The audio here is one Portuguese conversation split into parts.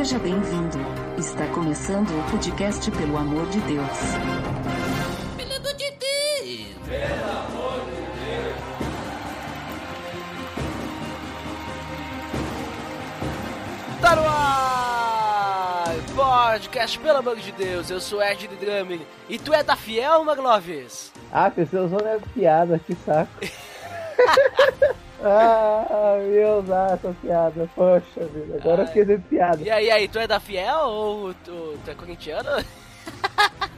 Seja bem-vindo. Está começando o podcast Pelo Amor de Deus. Pelo amor de Deus! Tá no ar! Podcast, pelo amor de Deus, eu sou Ed de e tu é da Fiel, Magloves? Ah, pessoal, usando é piada, que saco. ah, meu Deus, essa piada. Poxa vida, agora eu Ai. fiquei de piada. E aí, aí, tu é da Fiel ou tu, tu é corintiano?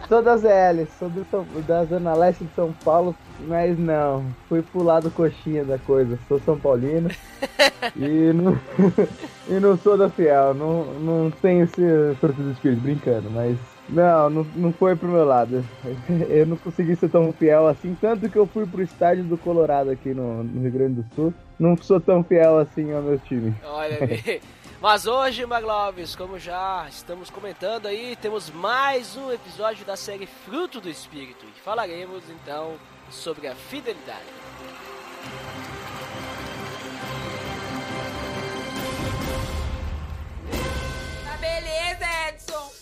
Sou da ZL, sou do São- da Zona Leste de São Paulo, mas não, fui pro lado coxinha da coisa. Sou São Paulino e, não, e não sou da Fiel, não, não tenho esse fruto do espírito, brincando, mas não, não, não foi pro meu lado. Eu não consegui ser tão fiel assim, tanto que eu fui pro estádio do Colorado aqui no, no Rio Grande do Sul. Não sou tão fiel assim ao meu time. Olha aí. Mas hoje, Magloves, como já estamos comentando aí, temos mais um episódio da série Fruto do Espírito e falaremos então sobre a fidelidade. Tá beleza, Edson.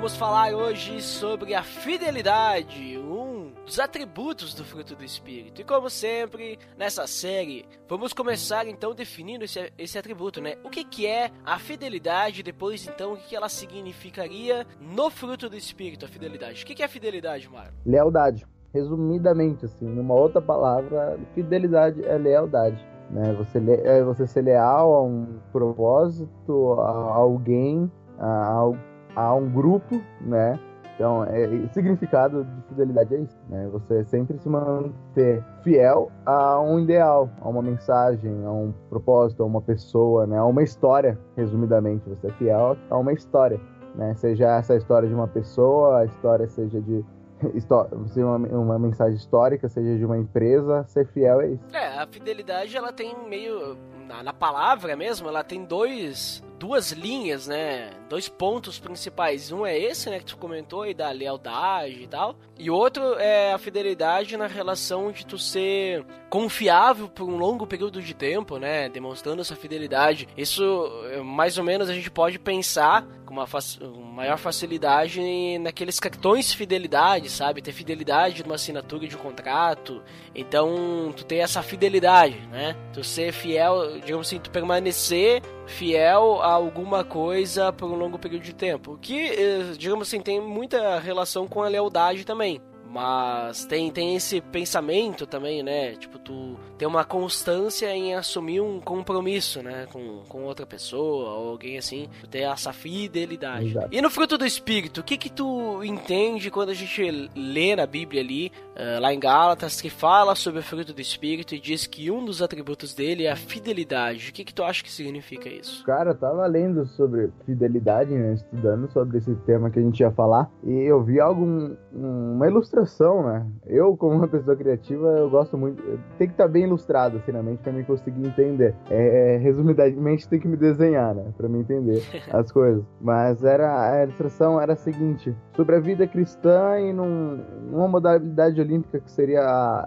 vamos falar hoje sobre a fidelidade, um dos atributos do fruto do Espírito. E como sempre, nessa série, vamos começar então definindo esse, esse atributo, né? O que, que é a fidelidade, depois então o que, que ela significaria no fruto do Espírito, a fidelidade. O que, que é fidelidade, Mário? Lealdade. Resumidamente, assim, numa outra palavra, fidelidade é lealdade. Né? Você, é você ser leal a um propósito, a alguém, a, ao- a um grupo, né? Então, é, o significado de fidelidade é isso, né? Você sempre se manter fiel a um ideal, a uma mensagem, a um propósito, a uma pessoa, né? A uma história, resumidamente. Você é fiel a uma história, né? Seja essa história de uma pessoa, a história seja de seja uma, uma mensagem histórica, seja de uma empresa, ser fiel é isso. É, a fidelidade ela tem meio na, na palavra mesmo, ela tem dois duas linhas, né? Dois pontos principais. Um é esse, né, que tu comentou aí da lealdade e tal, e outro é a fidelidade na relação de tu ser confiável por um longo período de tempo, né, demonstrando essa fidelidade. Isso eh, mais ou menos a gente pode pensar com uma fac- maior facilidade naqueles cartões de fidelidade, sabe? Ter fidelidade numa assinatura de um contrato. Então, tu ter essa fidelidade, né? Tu ser fiel, digamos assim, tu permanecer fiel a alguma coisa por um longo período de tempo. Que, eh, digamos assim, tem muita relação com a lealdade também. Mas tem, tem esse pensamento também, né? Tipo, tu ter uma constância em assumir um compromisso, né? Com, com outra pessoa ou alguém assim. Tu ter essa fidelidade. Exato. E no fruto do Espírito, o que que tu entende quando a gente lê na Bíblia ali, eh, lá em Gálatas, que fala sobre o fruto do Espírito e diz que um dos atributos dele é a fidelidade? O que que tu acha que significa isso? Cara, eu tava lendo sobre fidelidade, né? Estudando sobre esse tema que a gente ia falar. E eu vi algo, um- uma ilustração, né? Eu, como uma pessoa criativa, eu gosto muito. Tem que estar bem ilustrado, assim, na mente, pra mim conseguir entender. É, resumidamente, tem que me desenhar, né? Pra mim entender as coisas. Mas era a ilustração era a seguinte: sobre a vida cristã e num, numa modalidade olímpica que seria a,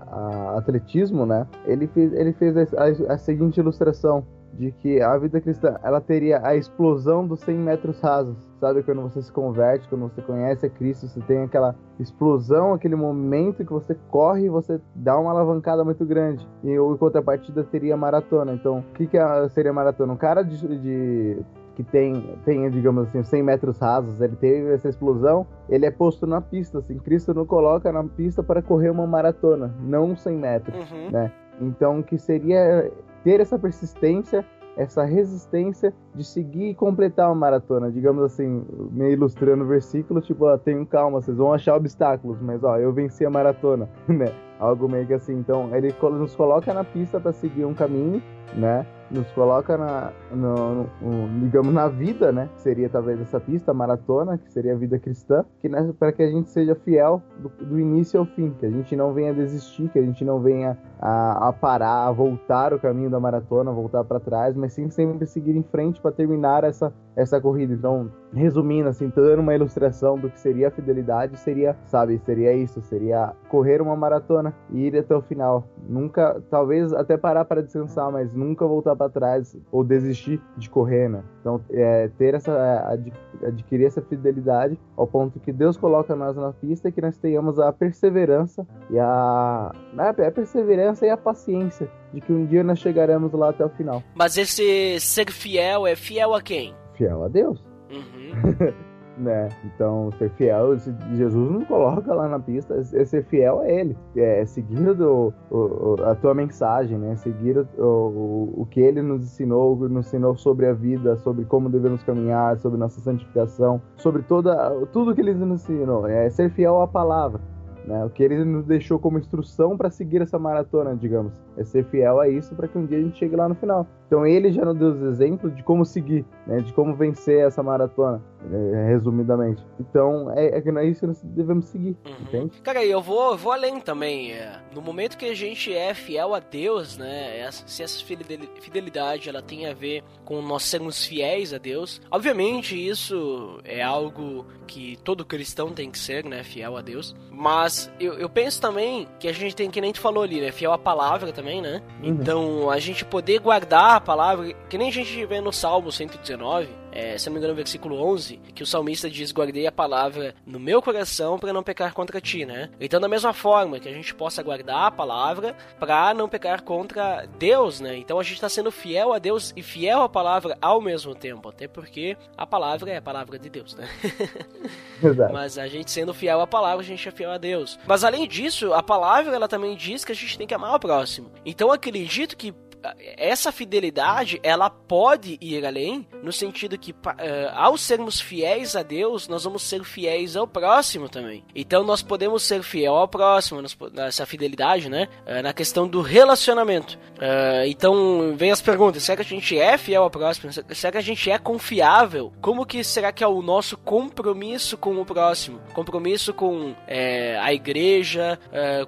a atletismo, né? Ele fez, ele fez a, a- a seguinte ilustração de que a vida cristã ela teria a explosão dos 100 metros rasos. Sabe quando você se converte, quando você conhece a Cristo, você tem aquela explosão, aquele momento que você corre e você dá uma alavancada muito grande. E o em contrapartida teria a maratona. Então, o que, que é- seria a maratona? Um cara de, de que tem, tem, digamos assim, 100 metros rasos, ele teve essa explosão, ele é posto na pista, assim, Cristo não coloca na pista para correr uma maratona, não 100 metros. Uhum. Né? Então, que seria ter essa persistência essa resistência de seguir e completar uma maratona. Digamos assim, me ilustrando o versículo, tipo, ó, tenham calma, vocês vão achar obstáculos, mas ó, eu venci a maratona, né? Algo meio que assim. Então, ele nos coloca na pista para seguir um caminho, né? Nos coloca na, no, no, digamos, na vida, né? Que seria talvez essa pista, maratona, que seria a vida cristã, que né, para que a gente seja fiel do, do, início ao fim, que a gente não venha desistir, que a gente não venha a, a parar, a voltar o caminho da maratona, voltar para trás, mas sim sempre seguir em frente para terminar essa, essa corrida. Então, resumindo, assim, dando uma ilustração do que seria a fidelidade, seria, sabe, seria isso, seria correr uma maratona e ir até o final. Nunca, talvez até parar para descansar, mas nunca voltar para trás ou desistir de correr, né? Então, é, ter essa, é, adquirir essa fidelidade ao ponto que Deus coloca nós na pista e que nós tenhamos a perseverança e a, a perseverança e a paciência de que um dia nós chegaremos lá até o final. Mas esse ser fiel é fiel a quem? Fiel a Deus. Uhum. né? Então, ser fiel, Jesus não coloca lá na pista, é ser fiel a Ele, é seguir do, o, a tua mensagem, né? Seguir o, o, o que Ele nos ensinou, nos ensinou sobre a vida, sobre como devemos caminhar, sobre nossa santificação, sobre toda, tudo que Ele nos ensinou, é ser fiel à palavra. Né? O que ele nos deixou como instrução para seguir essa maratona, digamos, é ser fiel a isso para que um dia a gente chegue lá no final. Então ele já nos deu os exemplos de como seguir, né? de como vencer essa maratona, né? resumidamente. Então é, é isso que nós devemos seguir, uhum. entende? Cara, eu vou, eu vou além também. É, no momento que a gente é fiel a Deus, né? Se essa fidelidade ela tem a ver com nós sermos fiéis a Deus, obviamente isso é algo que todo cristão tem que ser, né? Fiel a Deus. Mas eu, eu penso também que a gente tem, que nem tu falou ali, né? Fiel à palavra também, né? Uhum. Então a gente poder guardar a palavra, que nem a gente vê no Salmo 119 é, se não me engano, no versículo 11, que o salmista diz: Guardei a palavra no meu coração para não pecar contra ti, né? Então, da mesma forma que a gente possa guardar a palavra para não pecar contra Deus, né? Então, a gente está sendo fiel a Deus e fiel à palavra ao mesmo tempo, até porque a palavra é a palavra de Deus, né? Exato. Mas a gente sendo fiel à palavra, a gente é fiel a Deus. Mas além disso, a palavra ela também diz que a gente tem que amar o próximo. Então, acredito que essa fidelidade ela pode ir além no sentido que uh, ao sermos fiéis a Deus nós vamos ser fiéis ao próximo também. Então nós podemos ser fiel ao próximo nessa fidelidade né? Uh, na questão do relacionamento uh, então vem as perguntas será que a gente é fiel ao próximo será que a gente é confiável como que será que é o nosso compromisso com o próximo compromisso com é, a igreja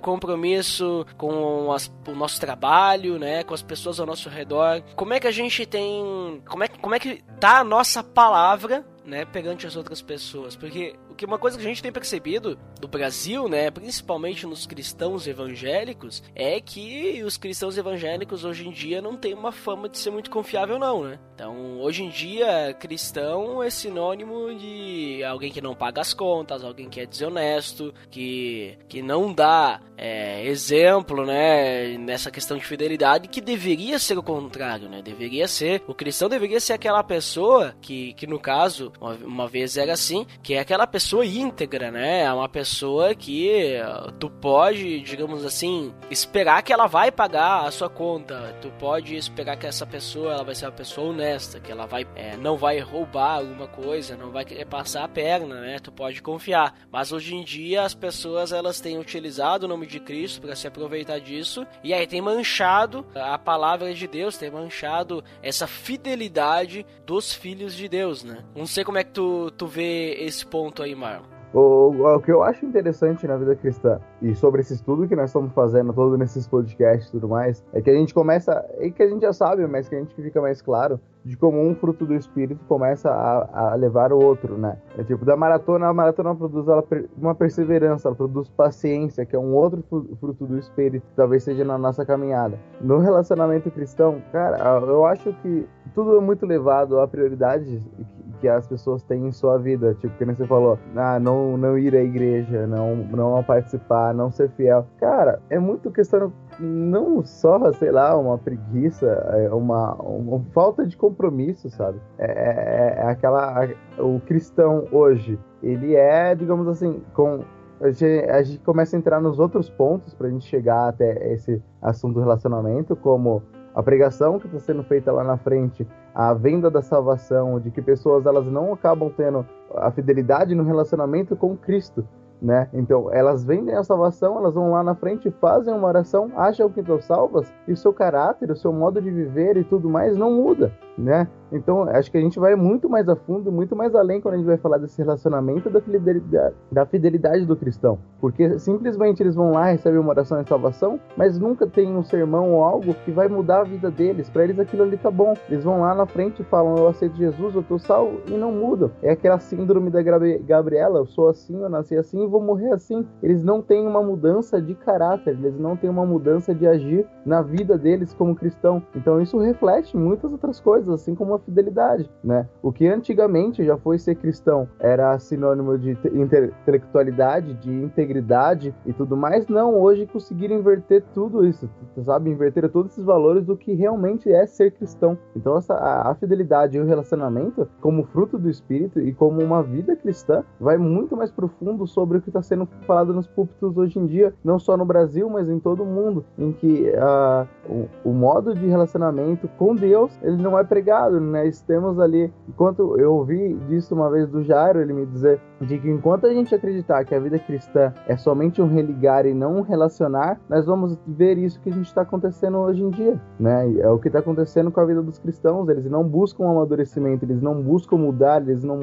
compromisso com as, o nosso trabalho né com as pessoas ao nosso redor. Como é que a gente tem. Como é, como é que tá a nossa palavra né, perante as outras pessoas. Porque que uma coisa que a gente tem percebido do Brasil, né, principalmente nos cristãos evangélicos, é que os cristãos evangélicos hoje em dia não têm uma fama de ser muito confiável não, né? Então, hoje em dia, cristão é sinônimo de alguém que não paga as contas, alguém que é desonesto, que, que não dá é, exemplo, né, nessa questão de fidelidade, que deveria ser o contrário, né? Deveria ser, o cristão deveria ser aquela pessoa que, que no caso, uma, uma vez era assim, que é aquela pessoa íntegra, né? É uma pessoa que tu pode, digamos assim, esperar que ela vai pagar a sua conta. Tu pode esperar que essa pessoa ela vai ser uma pessoa honesta, que ela vai é, não vai roubar alguma coisa, não vai querer passar a perna, né? Tu pode confiar. Mas hoje em dia as pessoas elas têm utilizado o nome de Cristo para se aproveitar disso e aí tem manchado a palavra de Deus, tem manchado essa fidelidade dos filhos de Deus, né? Um ser como é que tu, tu vê esse ponto aí, Marlon. O, o que eu acho interessante na vida cristã e sobre esse estudo que nós estamos fazendo todo nesses podcasts e tudo mais, é que a gente começa, e que a gente já sabe, mas que a gente fica mais claro de como um fruto do espírito começa a, a levar o outro, né? É tipo, da maratona, a maratona produz ela, uma perseverança, ela produz paciência, que é um outro fruto do espírito, talvez seja na nossa caminhada. No relacionamento cristão, cara, eu acho que tudo é muito levado a prioridades que as pessoas têm em sua vida. Tipo, que você falou, ah, não, não ir à igreja, não, não participar, não ser fiel. Cara, é muito questão não só, sei lá, uma preguiça, é uma, uma falta de compromisso, sabe? É, é, é aquela. O cristão hoje, ele é, digamos assim, com. A gente, a gente começa a entrar nos outros pontos para a gente chegar até esse assunto do relacionamento, como a pregação que está sendo feita lá na frente, a venda da salvação, de que pessoas elas não acabam tendo a fidelidade no relacionamento com Cristo, né? Então, elas vendem a salvação, elas vão lá na frente, fazem uma oração, acham que estão salvas, e o seu caráter, o seu modo de viver e tudo mais não muda, né? Então, acho que a gente vai muito mais a fundo, muito mais além quando a gente vai falar desse relacionamento da fidelidade, da fidelidade do cristão. Porque simplesmente eles vão lá, recebem uma oração de salvação, mas nunca tem um sermão ou algo que vai mudar a vida deles. Para eles aquilo ali tá bom. Eles vão lá na frente e falam: Eu aceito Jesus, eu tô salvo, e não mudam. É aquela síndrome da Gabriela: Eu sou assim, eu nasci assim e vou morrer assim. Eles não têm uma mudança de caráter, eles não têm uma mudança de agir na vida deles como cristão. Então isso reflete muitas outras coisas, assim como a fidelidade, né? O que antigamente já foi ser cristão era sinônimo de intelectualidade, de integridade e tudo mais, não, hoje conseguiram inverter tudo isso, sabe? Inverter todos esses valores do que realmente é ser cristão. Então essa, a, a fidelidade e o relacionamento, como fruto do Espírito e como uma vida cristã, vai muito mais profundo sobre o que está sendo falado nos púlpitos hoje em dia, não só no Brasil, mas em todo o mundo, em que uh, o, o modo de relacionamento com Deus, ele não é pregado, nós temos ali, enquanto eu ouvi disso uma vez do Jairo, ele me dizer de que enquanto a gente acreditar que a vida cristã é somente um religar e não um relacionar, nós vamos ver isso que a gente está acontecendo hoje em dia, né? É o que está acontecendo com a vida dos cristãos. Eles não buscam amadurecimento, eles não buscam mudar, eles não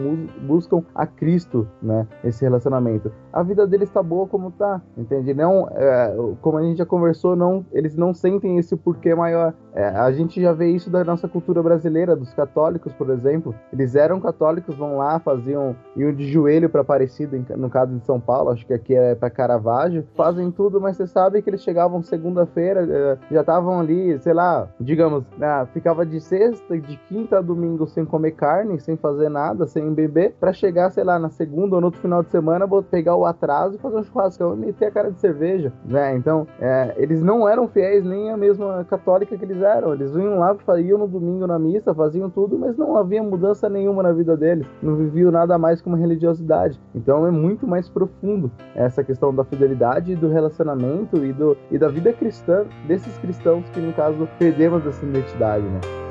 buscam a Cristo, né? Esse relacionamento. A vida deles está boa como está, entende? Não, é, como a gente já conversou, não, eles não sentem esse porquê maior. É, a gente já vê isso da nossa cultura brasileira, dos católicos, por exemplo. Eles eram católicos, vão lá, faziam, iam de joelho para Aparecida, no caso de São Paulo, acho que aqui é para Caravaggio. Fazem tudo, mas você sabe que eles chegavam segunda-feira, eh, já estavam ali, sei lá, digamos, né, ficava de sexta, de quinta a domingo sem comer carne, sem fazer nada, sem beber, para chegar, sei lá, na segunda ou no outro final de semana, pegar o atraso e fazer um churrascão e meter a cara de cerveja, né? Então, é, eles não eram fiéis nem a mesma católica que eles eram. Eles iam lá, iam no domingo na missa, faziam tudo, mas não havia mudança nenhuma na vida deles. Não viviam nada mais que uma religiosidade. Então é muito mais profundo essa questão da fidelidade, do relacionamento e, do, e da vida cristã desses cristãos que, no caso, perdemos essa identidade, né?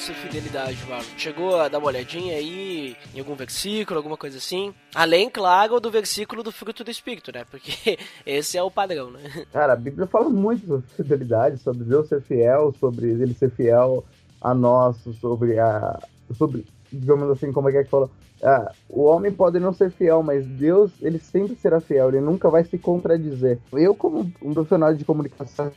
Sobre fidelidade? Chegou a dar uma olhadinha aí em algum versículo, alguma coisa assim? Além, claro, do versículo do fruto do Espírito, né? Porque esse é o padrão, né? Cara, a Bíblia fala muito sobre fidelidade, sobre Deus ser fiel, sobre ele ser fiel a nós, sobre a. sobre digamos assim, como é que é que fala? Ah, o homem pode não ser fiel, mas Deus, ele sempre será fiel, ele nunca vai se contradizer. Eu, como um profissional de comunicação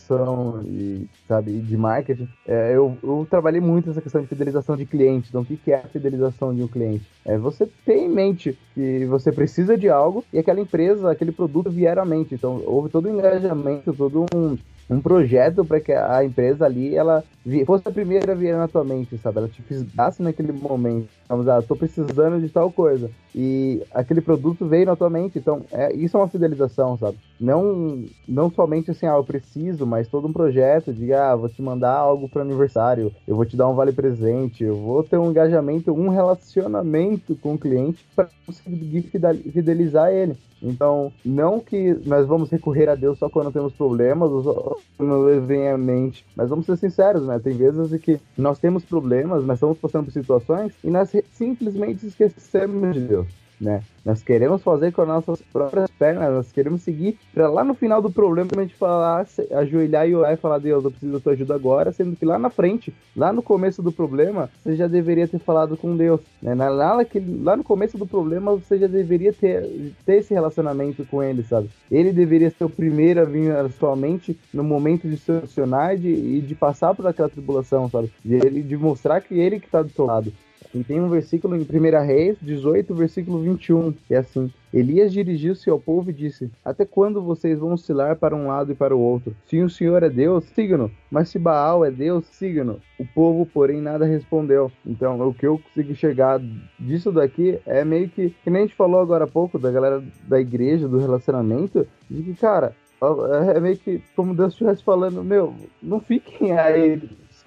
e, sabe, de marketing, é, eu, eu, trabalhei muito nessa questão de fidelização de clientes. Então, o que, que é a fidelização de um cliente? É você ter em mente que você precisa de algo e aquela empresa, aquele produto vier à mente. Então, houve todo um engajamento, todo um, um projeto para que a empresa ali ela fosse a primeira a vir na tua mente, sabe? Ela te fizesse naquele momento. Vamos lá, tô precisando de tal coisa. E aquele produto veio na tua mente. Então, é, isso é uma fidelização, sabe? Não, não somente assim, ah, eu preciso, mas todo um projeto de, ah, vou te mandar algo para aniversário, eu vou te dar um vale presente, eu vou ter um engajamento, um relacionamento com o cliente para conseguir fidelizar ele. Então, não que nós vamos recorrer a Deus só quando temos problemas, ou quando vem à mente, mas vamos ser sinceros, né? Tem vezes em que nós temos problemas, nós estamos passando por situações e nós simplesmente esquecemos de Deus né? Nós queremos fazer com as nossas próprias pernas, nós queremos seguir para lá no final do problema a gente falar, ajoelhar e orar e falar, Deus, eu preciso da tua ajuda agora, sendo que lá na frente, lá no começo do problema, você já deveria ter falado com Deus, né? Lá, naquele, lá no começo do problema, você já deveria ter, ter esse relacionamento com ele, sabe? Ele deveria ser o primeiro a vir na sua mente no momento de solucionar e de, de passar por aquela tribulação, sabe? De, de mostrar que ele que está do seu lado. E tem um versículo em 1 Reis 18, versículo 21, que é assim: Elias dirigiu-se ao povo e disse: Até quando vocês vão oscilar para um lado e para o outro? Se o Senhor é Deus, siga-no. Mas se Baal é Deus, siga-no. O povo, porém, nada respondeu. Então, o que eu consegui chegar disso daqui é meio que, que nem a gente falou agora há pouco, da galera da igreja, do relacionamento, de que, cara, é meio que como Deus estivesse falando, meu, não fiquem aí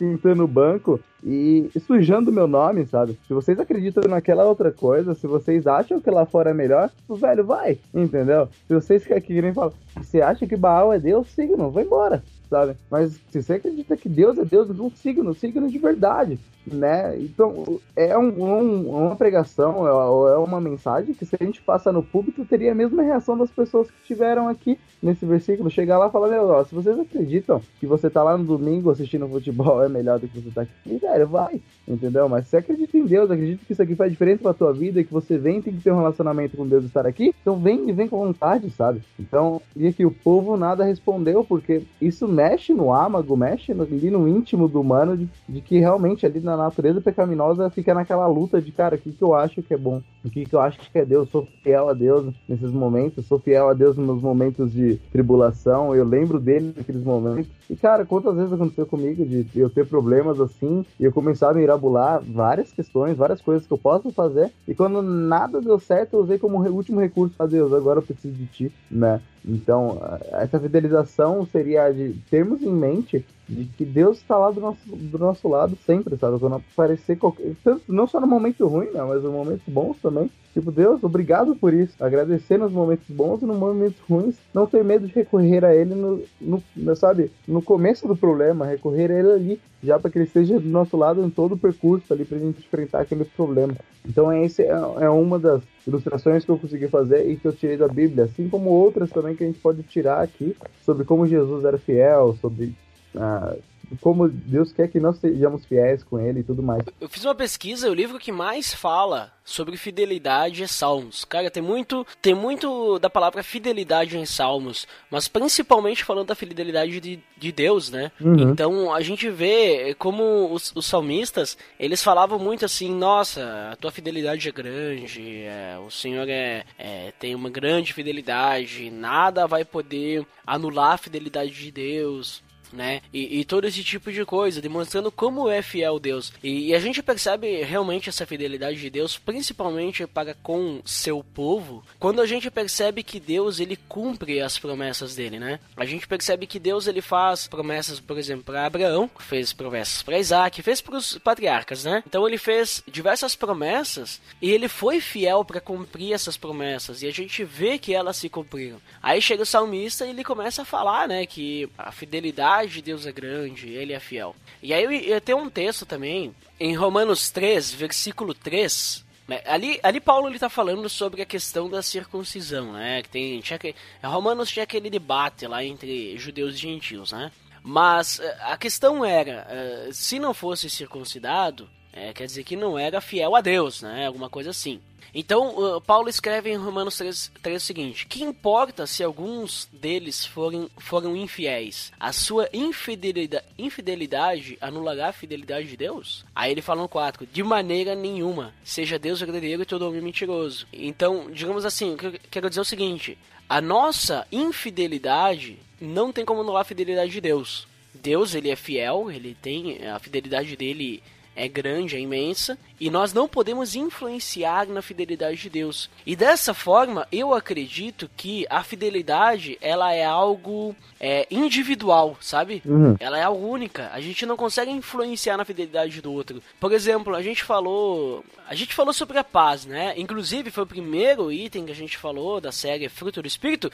esquentando o banco e sujando meu nome, sabe? Se vocês acreditam naquela outra coisa, se vocês acham que lá fora é melhor, o velho vai, entendeu? Se vocês querem falar, você acha que Baal é Deus, signo, vai embora, sabe? Mas se você acredita que Deus é Deus, não signo, signo de verdade né? Então, é um, um, uma pregação, é, é uma mensagem que se a gente passa no público, teria a mesma reação das pessoas que estiveram aqui nesse versículo. Chegar lá e falar, meu, ó, se vocês acreditam que você tá lá no domingo assistindo futebol é melhor do que você tá aqui, velho, vai, entendeu? Mas se você acredita em Deus, acredita que isso aqui faz diferença pra tua vida e que você vem tem que ter um relacionamento com Deus e estar aqui, então vem e vem com vontade, sabe? Então, e aqui o povo nada respondeu, porque isso mexe no âmago, mexe ali no íntimo do humano, de, de que realmente ali na natureza pecaminosa fica naquela luta de, cara, o que, que eu acho que é bom? O que, que eu acho que é Deus? Eu sou fiel a Deus nesses momentos, sou fiel a Deus nos momentos de tribulação, eu lembro dele naqueles momentos. E, cara, quantas vezes aconteceu comigo de eu ter problemas assim e eu começar a mirabular várias questões, várias coisas que eu posso fazer, e quando nada deu certo, eu usei como último recurso, a Deus, agora eu preciso de ti, né? Então, essa fidelização seria de termos em mente de que Deus está lá do nosso, do nosso lado sempre, sabe? Quando aparecer qualquer. Tanto, não só no momento ruim, né? Mas nos momentos bons também. Tipo, Deus, obrigado por isso. Agradecer nos momentos bons e nos momentos ruins. Não ter medo de recorrer a Ele no, no sabe? No começo do problema. Recorrer a Ele ali, já para que Ele esteja do nosso lado em todo o percurso ali pra gente enfrentar aquele problema. Então, esse é, é uma das ilustrações que eu consegui fazer e que eu tirei da Bíblia, assim como outras também que a gente pode tirar aqui sobre como Jesus era fiel, sobre ah, como Deus quer que nós sejamos fiéis com Ele e tudo mais. Eu fiz uma pesquisa, o livro que mais fala sobre fidelidade é Salmos. Cara, tem muito, tem muito da palavra fidelidade em Salmos, mas principalmente falando da fidelidade de, de Deus, né? Uhum. Então a gente vê como os, os, salmistas, eles falavam muito assim, nossa, a tua fidelidade é grande, é, o Senhor é, é, tem uma grande fidelidade, nada vai poder anular a fidelidade de Deus né? E, e, todo esse tipo de coisa, demonstrando como é fiel Deus. E, e, a gente percebe realmente essa fidelidade de Deus, principalmente para com seu povo, quando a gente percebe que Deus ele cumpre as promessas dele, né? A gente percebe que Deus ele faz promessas, por exemplo, para Abraão, fez promessas para Isaac, fez para os patriarcas, né? Então ele fez diversas promessas e ele foi fiel para cumprir essas promessas e a gente vê que elas se cumpriram. Aí chega o salmista e ele começa a falar, né, que a fidelidade de Deus é grande, ele é fiel. E aí eu, eu tenho um texto também, em Romanos 3, versículo 3, né, Ali, ali Paulo ele tá falando sobre a questão da circuncisão, né? Que tem, tinha que, Romanos tinha aquele debate lá entre judeus e gentios, né? Mas eh, a questão era, eh, se não fosse circuncidado, é, quer dizer que não era fiel a Deus, né? Alguma coisa assim. Então, Paulo escreve em Romanos 3, 3 o seguinte: Que importa se alguns deles forem, foram infiéis? A sua infidelidade, infidelidade anulará a fidelidade de Deus? Aí ele fala no 4: De maneira nenhuma, seja Deus verdadeiro e todo homem mentiroso. Então, digamos assim, quero dizer o seguinte: a nossa infidelidade não tem como anular a fidelidade de Deus. Deus, ele é fiel, ele tem a fidelidade dele é grande, é imensa, e nós não podemos influenciar na fidelidade de Deus. E dessa forma, eu acredito que a fidelidade ela é algo é, individual, sabe? Uhum. Ela é algo única. A gente não consegue influenciar na fidelidade do outro. Por exemplo, a gente falou, a gente falou sobre a paz, né? Inclusive foi o primeiro item que a gente falou da série Fruto do Espírito.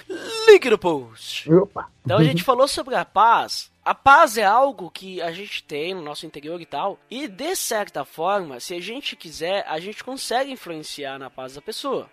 Link no post. Opa. Então a gente falou sobre a paz a paz é algo que a gente tem no nosso interior e tal. E de certa forma, se a gente quiser, a gente consegue influenciar na paz da pessoa.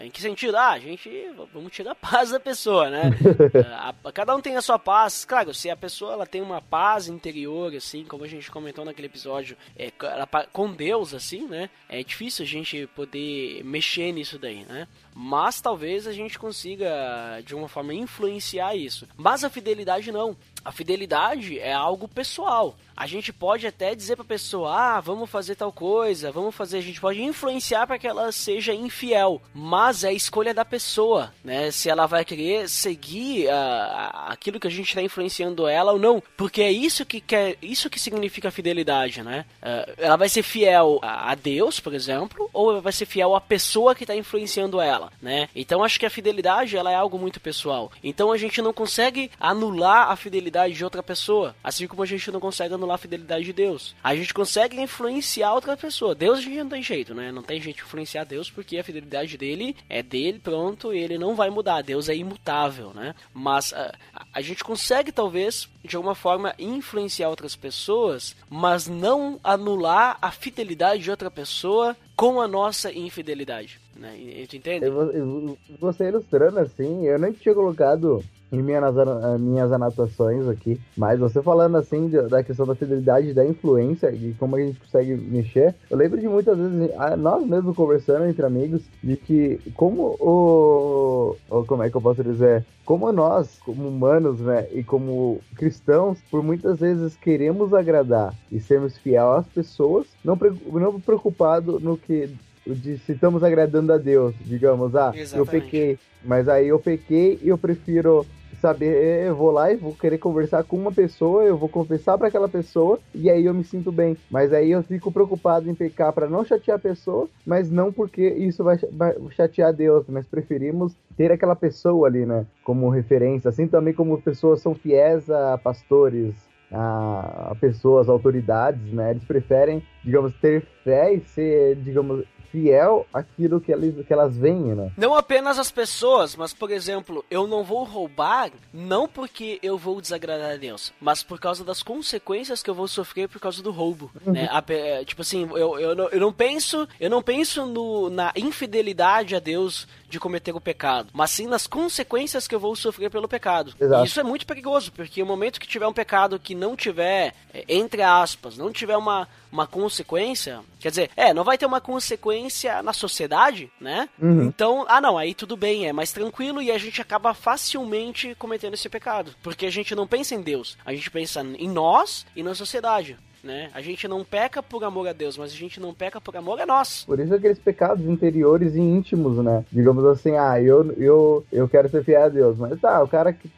Em que sentido? Ah, a gente vamos tirar a paz da pessoa, né? a, a, cada um tem a sua paz. Claro, se a pessoa ela tem uma paz interior, assim, como a gente comentou naquele episódio, é, ela, com Deus, assim, né? É difícil a gente poder mexer nisso daí, né? Mas talvez a gente consiga, de uma forma, influenciar isso. Mas a fidelidade não. A fidelidade é algo pessoal. A gente pode até dizer para a pessoa: "Ah, vamos fazer tal coisa, vamos fazer". A gente pode influenciar para que ela seja infiel, mas é a escolha da pessoa, né? Se ela vai querer seguir uh, aquilo que a gente está influenciando ela ou não, porque é isso que quer, isso que significa fidelidade, né? Uh, ela vai ser fiel a Deus, por exemplo, ou vai ser fiel à pessoa que está influenciando ela. Né? Então acho que a fidelidade ela é algo muito pessoal. Então a gente não consegue anular a fidelidade de outra pessoa, assim como a gente não consegue anular a fidelidade de Deus. A gente consegue influenciar outra pessoa. Deus a gente não tem jeito, né? Não tem jeito de influenciar Deus porque a fidelidade dele é dele, pronto, e ele não vai mudar. Deus é imutável, né? Mas a, a gente consegue talvez de alguma forma influenciar outras pessoas, mas não anular a fidelidade de outra pessoa com a nossa infidelidade. Né? Entende? Eu, eu, você ilustrando assim, eu nem tinha colocado em minhas, minhas anotações aqui, mas você falando assim de, da questão da fidelidade, da influência e como a gente consegue mexer, eu lembro de muitas vezes nós mesmos conversando entre amigos de que como o, o como é que eu posso dizer, como nós, como humanos, né, e como cristãos, por muitas vezes queremos agradar e sermos fiel às pessoas, não, não preocupado no que de se estamos agradando a Deus, digamos, ah, Exatamente. eu pequei, mas aí eu pequei e eu prefiro saber, eu vou lá e vou querer conversar com uma pessoa, eu vou confessar para aquela pessoa e aí eu me sinto bem. Mas aí eu fico preocupado em pecar para não chatear a pessoa, mas não porque isso vai, vai chatear Deus, mas preferimos ter aquela pessoa ali, né, como referência, assim também como pessoas são fiéis a pastores, a pessoas, autoridades, né? Eles preferem, digamos, ter fé e ser, digamos, fiel àquilo que elas, que elas veem, né? Não apenas as pessoas, mas, por exemplo, eu não vou roubar não porque eu vou desagradar a Deus, mas por causa das consequências que eu vou sofrer por causa do roubo, uhum. né? A, é, tipo assim, eu, eu, não, eu não penso, eu não penso no, na infidelidade a Deus de cometer o pecado, mas sim nas consequências que eu vou sofrer pelo pecado. Exato. E isso é muito perigoso, porque o momento que tiver um pecado que não tiver, é, entre aspas, não tiver uma, uma consequência, quer dizer, é, não vai ter uma consequência na sociedade, né? Uhum. Então, ah não, aí tudo bem, é mais tranquilo e a gente acaba facilmente cometendo esse pecado, porque a gente não pensa em Deus, a gente pensa em nós e na sociedade né? A gente não peca por amor a Deus, mas a gente não peca por amor a nós. Por isso aqueles pecados interiores e íntimos, né? Digamos assim, ah, eu, eu, eu quero ser fiel a Deus, mas tá, o cara que,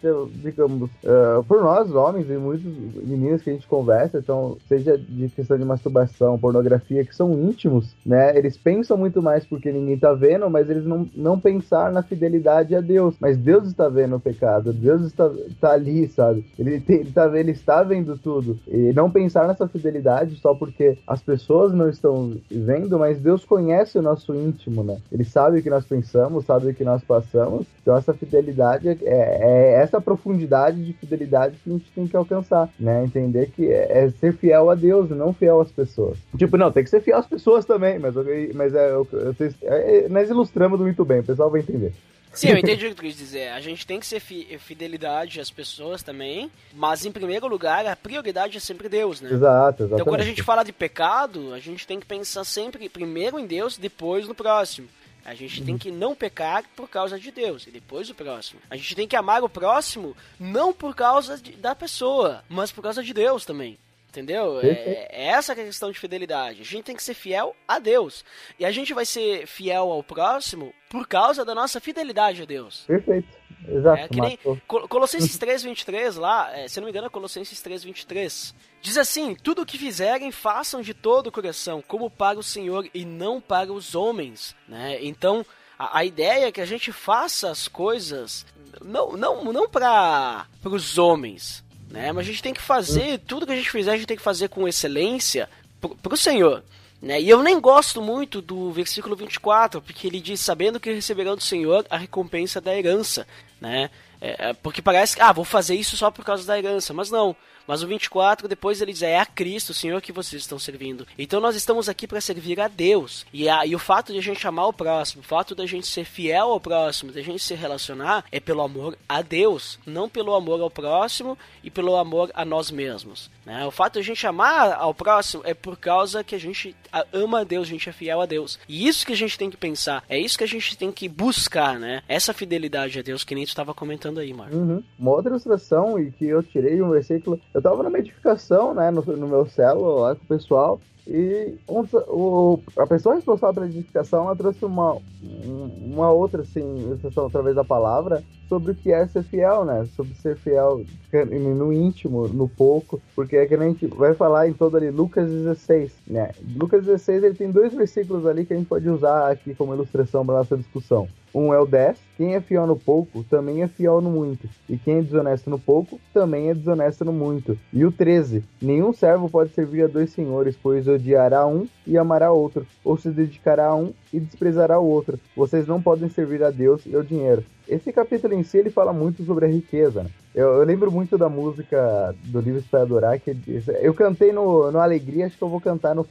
digamos, uh, por nós, homens e muitos meninos que a gente conversa, então, seja de questão de masturbação, pornografia, que são íntimos, né? Eles pensam muito mais porque ninguém tá vendo, mas eles não, não pensar na fidelidade a Deus. Mas Deus está vendo o pecado, Deus está, tá ali, sabe? Ele, tem, ele, tá, ele está vendo tudo. E não pensar nessa fidelidade só porque as pessoas não estão vendo, mas Deus conhece o nosso íntimo, né? Ele sabe o que nós pensamos, sabe o que nós passamos. Então essa fidelidade é, é essa profundidade de fidelidade que a gente tem que alcançar, né? Entender que é, é ser fiel a Deus não fiel às pessoas. Tipo, não, tem que ser fiel às pessoas também, mas, mas é, eu, eu, eu, é, nós ilustramos muito bem, o pessoal vai entender. Sim, eu entendi o que tu quis dizer. A gente tem que ser fi fidelidade às pessoas também, mas em primeiro lugar, a prioridade é sempre Deus, né? Exato, exatamente. Então quando a gente fala de pecado, a gente tem que pensar sempre primeiro em Deus, depois no próximo. A gente uhum. tem que não pecar por causa de Deus e depois o próximo. A gente tem que amar o próximo não por causa de, da pessoa, mas por causa de Deus também. Entendeu? É, é essa que é a questão de fidelidade. A gente tem que ser fiel a Deus. E a gente vai ser fiel ao próximo por causa da nossa fidelidade a Deus. Perfeito. Exato. É, que nem Colossenses 3.23 lá, é, se não me engano é Colossenses 3.23. Diz assim, tudo o que fizerem, façam de todo o coração, como para o Senhor e não para os homens. Né? Então, a, a ideia é que a gente faça as coisas não, não, não para os homens, né? Mas a gente tem que fazer, tudo que a gente fizer, a gente tem que fazer com excelência para o Senhor. Né? E eu nem gosto muito do versículo 24, porque ele diz: Sabendo que receberão do Senhor a recompensa da herança. Né? É, é porque parece que, ah, vou fazer isso só por causa da herança. Mas não. Mas o 24, depois ele diz: É a Cristo, o Senhor, que vocês estão servindo. Então nós estamos aqui para servir a Deus. E, a, e o fato de a gente amar o próximo, o fato de a gente ser fiel ao próximo, de a gente se relacionar, é pelo amor a Deus, não pelo amor ao próximo e pelo amor a nós mesmos. Né? O fato de a gente amar ao próximo é por causa que a gente ama a Deus, a gente é fiel a Deus. E isso que a gente tem que pensar, é isso que a gente tem que buscar, né? Essa fidelidade a Deus que nem tu estava comentando aí, Marco. Uhum. Uma outra ilustração, e que eu tirei de um versículo, eu tava numa edificação, né, no, no meu celo lá com o pessoal, E um, o, a pessoa responsável pela edificação, ela trouxe uma, uma outra, assim, ilustração através da palavra, sobre o que é ser fiel, né? Sobre ser fiel no íntimo, no pouco, porque é que a gente vai falar em todo ali, Lucas 16, né? Lucas 16, ele tem dois versículos ali que a gente pode usar aqui como ilustração para nossa discussão. Um é o 10, quem é fiel no pouco também é fiel no muito, e quem é desonesto no pouco também é desonesto no muito. E o 13, nenhum servo pode servir a dois senhores, pois odiará um e amará outro, ou se dedicará a um e desprezará o outro. Vocês não podem servir a Deus e ao dinheiro. Esse capítulo em si ele fala muito sobre a riqueza. Né? Eu, eu, lembro muito da música do livro para adorar que eu cantei no, no Alegria, acho que eu vou cantar no,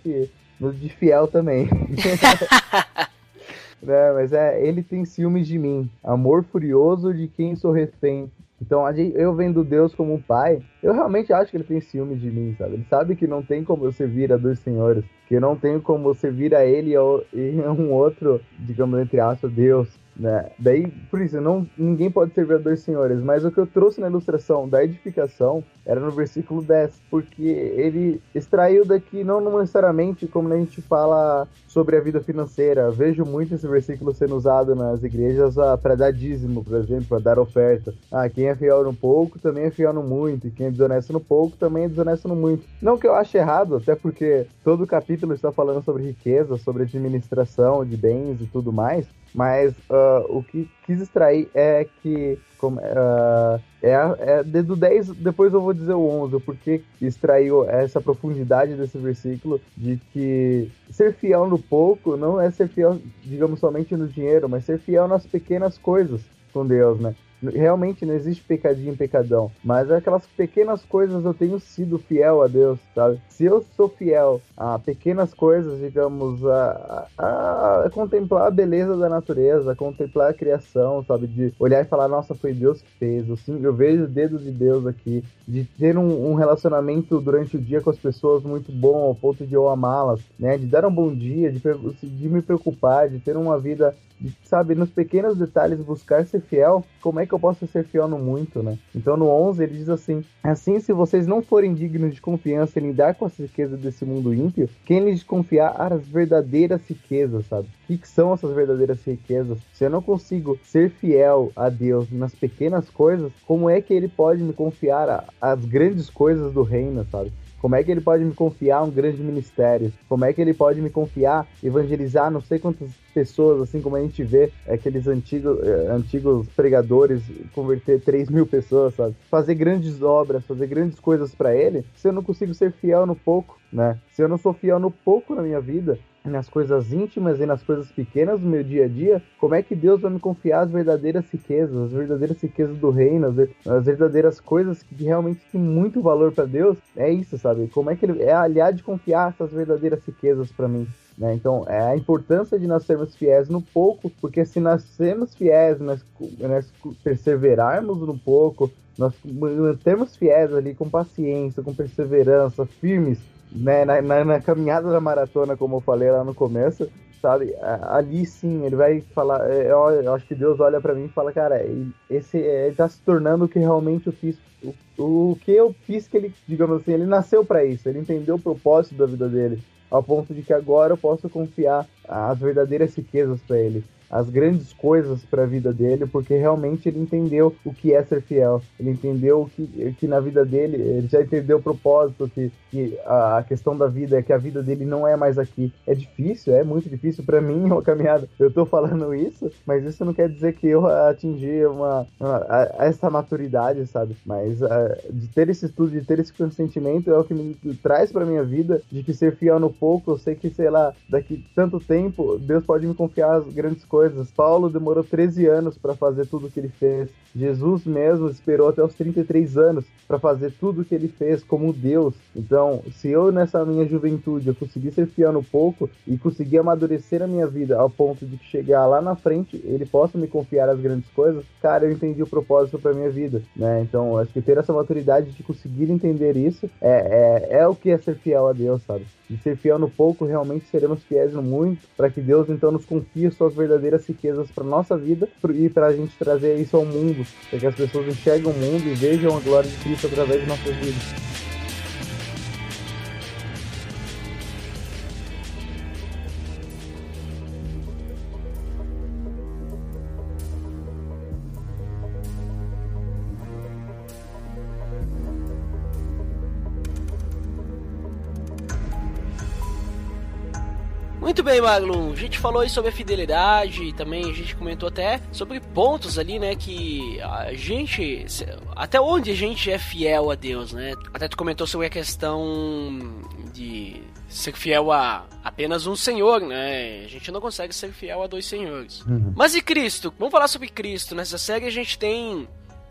no de Fiel também. né, mas é, ele tem ciúmes de mim, amor furioso de quem sou refém. Então, eu vendo Deus como um pai, eu realmente acho que ele tem ciúmes de mim, sabe? Ele sabe que não tem como eu servir a dois senhores, que não tenho como servir a ele e um outro, digamos, entre aspas, Deus. Né? Daí, por isso, não, ninguém pode servir a dois senhores, mas o que eu trouxe na ilustração da edificação era no versículo 10, porque ele extraiu daqui não necessariamente como a gente fala sobre a vida financeira. Vejo muito esse versículo sendo usado nas igrejas ah, para dar dízimo, por exemplo, para dar oferta. Ah, quem é fiel no pouco também é fiel no muito, e quem é desonesto no pouco também é desonesto no muito. Não que eu ache errado, até porque todo o capítulo está falando sobre riqueza, sobre administração de bens e tudo mais, mas uh, o que quis extrair é que como, uh, é, é do 10, depois eu vou dizer o 11, porque extraiu essa profundidade desse versículo de que ser fiel no pouco não é ser fiel, digamos, somente no dinheiro, mas ser fiel nas pequenas coisas com Deus, né? Realmente não existe pecadinho pecadão, mas aquelas pequenas coisas eu tenho sido fiel a Deus, sabe? Se eu sou fiel a pequenas coisas, digamos, a, a, a contemplar a beleza da natureza, a contemplar a criação, sabe? De olhar e falar, nossa, foi Deus que fez, eu, eu vejo o dedo de Deus aqui, de ter um, um relacionamento durante o dia com as pessoas muito bom, ao ponto de eu amá-las, né? De dar um bom dia, de, de me preocupar, de ter uma vida de, sabe, nos pequenos detalhes buscar ser fiel, como é que eu posso ser fiel no muito, né? Então no 11 ele diz assim: Assim, se vocês não forem dignos de confiança em lidar com as riquezas desse mundo ímpio, quem lhes confiar as verdadeiras riquezas, sabe? O que são essas verdadeiras riquezas? Se eu não consigo ser fiel a Deus nas pequenas coisas, como é que ele pode me confiar as grandes coisas do reino, sabe? Como é que ele pode me confiar um grande ministério? Como é que ele pode me confiar evangelizar não sei quantas pessoas, assim como a gente vê aqueles antigos, eh, antigos pregadores converter 3 mil pessoas, sabe? Fazer grandes obras, fazer grandes coisas para ele, se eu não consigo ser fiel no pouco, né? Se eu não sou fiel no pouco na minha vida, nas coisas íntimas e nas coisas pequenas do meu dia a dia, como é que Deus vai me confiar as verdadeiras riquezas, as verdadeiras riquezas do reino, as verdadeiras coisas que realmente têm muito valor para Deus? É isso, sabe? Como é que ele é aliado de confiar essas verdadeiras riquezas para mim? Né? Então, é a importância de nós sermos fiéis no pouco, porque se nós sermos fiéis, nós, nós perseverarmos no pouco, nós mantermos fiéis ali com paciência, com perseverança, firmes, né, na, na, na, caminhada da maratona, como eu falei lá no começo, sabe? Ali sim, ele vai falar. É, eu, eu acho que Deus olha para mim e fala, cara, esse ele tá se tornando o que realmente eu fiz. O, o que eu fiz que ele, digamos assim, ele nasceu para isso, ele entendeu o propósito da vida dele, ao ponto de que agora eu posso confiar as verdadeiras riquezas para ele as grandes coisas para a vida dele, porque realmente ele entendeu o que é ser fiel. Ele entendeu que, que na vida dele, ele já entendeu o propósito, que, que a, questão da vida é que a vida dele não é mais aqui. É difícil, é muito difícil para mim uma caminhada. Eu tô falando isso, mas isso não quer dizer que eu atingi uma, uma essa maturidade, sabe? Mas de ter esse estudo, de ter esse consentimento é o que me traz para minha vida, de que ser fiel no pouco, eu sei que, sei lá, daqui tanto tempo, Deus pode me confiar as grandes coisas coisas. Paulo demorou 13 anos para fazer tudo o que ele fez. Jesus mesmo esperou até os 33 anos para fazer tudo o que ele fez como Deus. Então, se eu nessa minha juventude eu conseguir ser fiel no pouco e conseguir amadurecer a minha vida ao ponto de chegar lá na frente, ele possa me confiar as grandes coisas, cara, eu entendi o propósito para minha vida, né? Então, acho que ter essa maturidade de conseguir entender isso é, é, é o que é ser fiel a Deus, sabe? De ser fiel no pouco, realmente seremos fiéis no muito, para que Deus então nos confie suas verdadeiras riquezas para nossa vida e para a gente trazer isso ao mundo, para que as pessoas enxerguem o mundo e vejam a glória de Cristo através de nossas vidas. Muito bem, Maglum. A gente falou aí sobre a fidelidade e também a gente comentou até sobre pontos ali, né? Que a gente. Até onde a gente é fiel a Deus, né? Até tu comentou sobre a questão de ser fiel a apenas um senhor, né? A gente não consegue ser fiel a dois senhores. Uhum. Mas e Cristo? Vamos falar sobre Cristo. Nessa série a gente tem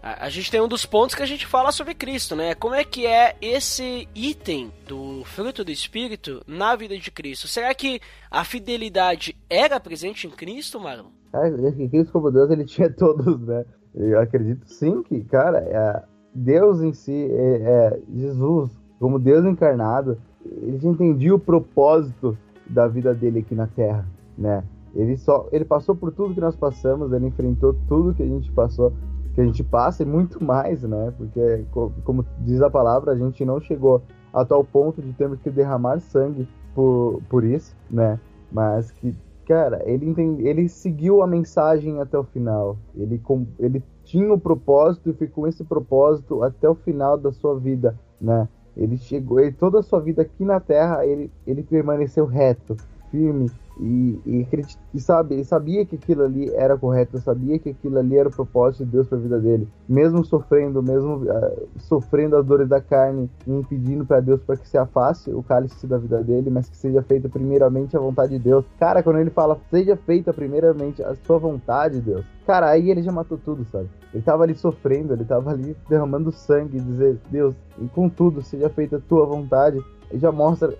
a, a, gente tem um dos pontos que a gente fala sobre Cristo, né? Como é que é esse item do fruto do Espírito na vida de Cristo? Será que a fidelidade era presente em Cristo, Marlon? É, Cristo como Deus, ele tinha todos, né? Eu acredito sim que, cara, é, Deus em si, é, é, Jesus, como Deus encarnado, ele entendia o propósito da vida dele aqui na Terra, né? Ele só, ele passou por tudo que nós passamos, ele enfrentou tudo que a gente passou que a gente passa e muito mais, né? Porque, como diz a palavra, a gente não chegou a tal ponto de termos que derramar sangue por, por isso, né? Mas que, cara, ele, entende, ele seguiu a mensagem até o final. Ele, ele tinha o um propósito e ficou com esse propósito até o final da sua vida, né? Ele chegou, ele, toda a sua vida aqui na Terra, ele, ele permaneceu reto, firme, e, e, e, sabe, sabia que aquilo ali era correto, sabia que aquilo ali era o propósito de Deus para a vida dele, mesmo sofrendo, mesmo uh, sofrendo as dores da carne e pedindo para Deus para que se afaste o cálice da vida dele, mas que seja feita primeiramente a vontade de Deus. Cara, quando ele fala, seja feita primeiramente a sua vontade, Deus, cara, aí ele já matou tudo, sabe? Ele tava ali sofrendo, ele tava ali derramando sangue, dizer, Deus, e contudo, seja feita a tua vontade. Já mostra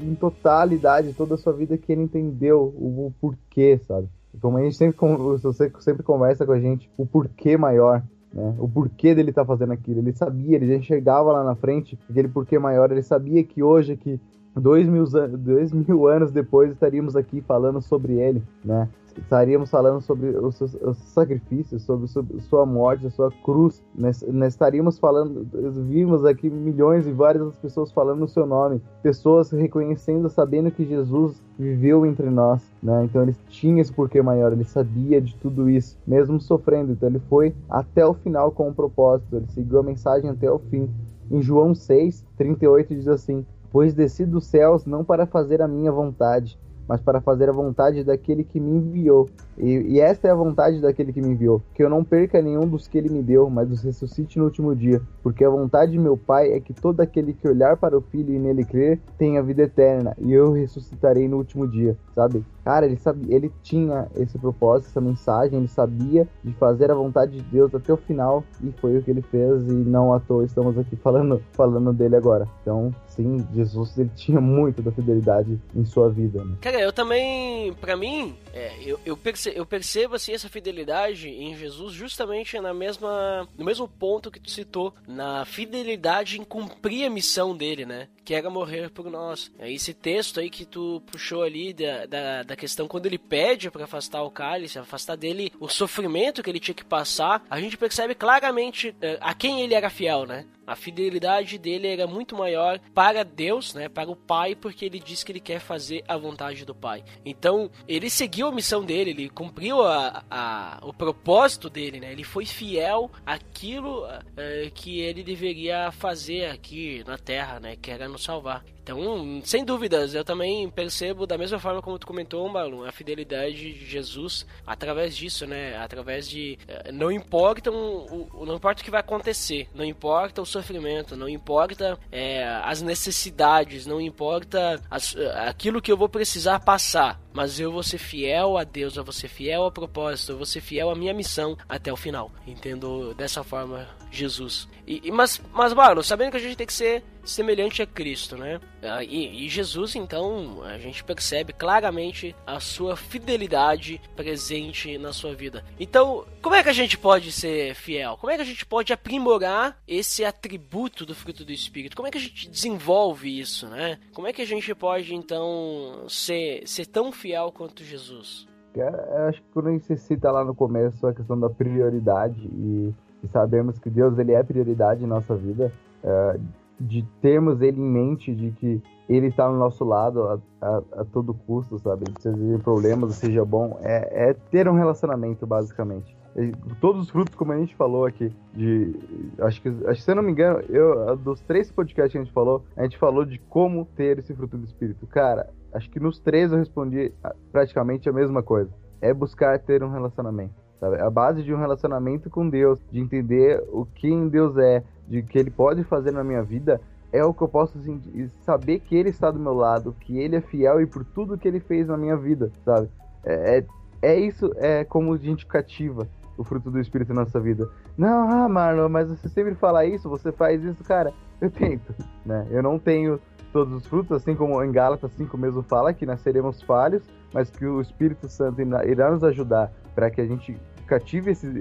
em totalidade toda a sua vida que ele entendeu o, o porquê, sabe? Como a gente sempre, você sempre conversa com a gente, o porquê maior, né? O porquê dele tá fazendo aquilo. Ele sabia, ele já enxergava lá na frente aquele porquê maior. Ele sabia que hoje, que dois mil, dois mil anos depois, estaríamos aqui falando sobre ele, né? Estaríamos falando sobre os seus, os sacrifícios, sobre, sobre, sua morte, sua cruz. Nós, nós, estaríamos falando, vimos aqui milhões e várias pessoas falando o seu nome, pessoas reconhecendo, sabendo que Jesus viveu entre nós, né? Então ele tinha esse porquê maior, ele sabia de tudo isso, mesmo sofrendo. Então ele foi até o final com um propósito, ele seguiu a mensagem até o fim. Em João 6, 38 diz assim: Pois desci dos céus não para fazer a minha vontade, mas para fazer a vontade daquele que me enviou. E, e, esta é a vontade daquele que me enviou: que eu não perca nenhum dos que ele me deu, mas os ressuscite no último dia. Porque a vontade de meu Pai é que todo aquele que olhar para o Filho e nele crer tenha vida eterna, e eu ressuscitarei no último dia, sabe? Cara, ele sabia, ele tinha esse propósito, essa mensagem, ele sabia de fazer a vontade de Deus até o final, e foi o que ele fez, e não à toa estamos aqui falando, falando dele agora. Então, sim, Jesus ele tinha muito da fidelidade em sua vida. Né? Cara, eu também, para mim, é, eu, eu, perce, eu percebo assim, essa fidelidade em Jesus justamente na mesma, no mesmo ponto que tu citou, na fidelidade em cumprir a missão dele, né? Que era morrer por nós. É esse texto aí que tu puxou ali da, da, da questão quando ele pede para afastar o cálice, afastar dele o sofrimento que ele tinha que passar, a gente percebe claramente é, a quem ele era fiel, né? A fidelidade dele era muito maior para Deus, né, para o Pai, porque ele diz que ele quer fazer a vontade do Pai. Então, ele seguiu a missão dele, ele cumpriu a, a o propósito dele, né? Ele foi fiel àquilo é, que ele deveria fazer aqui na Terra, né? Que era nos salvar. Então, sem dúvidas, eu também percebo da mesma forma como tu comentou, Marlon, a fidelidade de Jesus através disso, né? Através de eh, não importa o, não importa o que vai acontecer, não importa o sofrimento, não importa é, as necessidades, não importa as, aquilo que eu vou precisar passar, mas eu vou ser fiel a Deus, eu vou ser fiel ao propósito, eu vou ser fiel à minha missão até o final. Entendo dessa forma Jesus. E, e mas, mas, mano, sabendo que a gente tem que ser semelhante a Cristo, né? Ah, e, e, Jesus, então, a gente percebe claramente a sua fidelidade presente na sua vida. Então, como é que a gente pode ser fiel? Como é que a gente pode aprimorar esse atributo do fruto do Espírito? Como é que a gente desenvolve isso, né? Como é que a gente pode, então, ser, ser tão fiel quanto Jesus? Eu acho que quando a gente cita lá no começo a questão da prioridade e, e sabemos que Deus ele é prioridade em nossa vida, é, de termos ele em mente, de que ele está no nosso lado a, a, a todo custo, sabe? Seja problemas, seja bom, é, é ter um relacionamento, basicamente. E todos os frutos, como a gente falou aqui, de. Acho que, acho que se eu não me engano, eu, dos três podcasts que a gente falou, a gente falou de como ter esse fruto do espírito. Cara, acho que nos três eu respondi praticamente a mesma coisa. É buscar ter um relacionamento. Sabe? A base de um relacionamento com Deus, de entender o quem Deus é, de que Ele pode fazer na minha vida, é o que eu posso assim, saber que Ele está do meu lado, que Ele é fiel e por tudo que Ele fez na minha vida, sabe? É, é, é isso, é como a gente cativa o fruto do Espírito na nossa vida. Não, ah, Marlon, mas você sempre fala isso, você faz isso, cara. Eu tento, né? Eu não tenho todos os frutos, assim como em Gálatas 5 mesmo fala que nós seremos falhos, mas que o Espírito Santo irá nos ajudar para que a gente cative esses,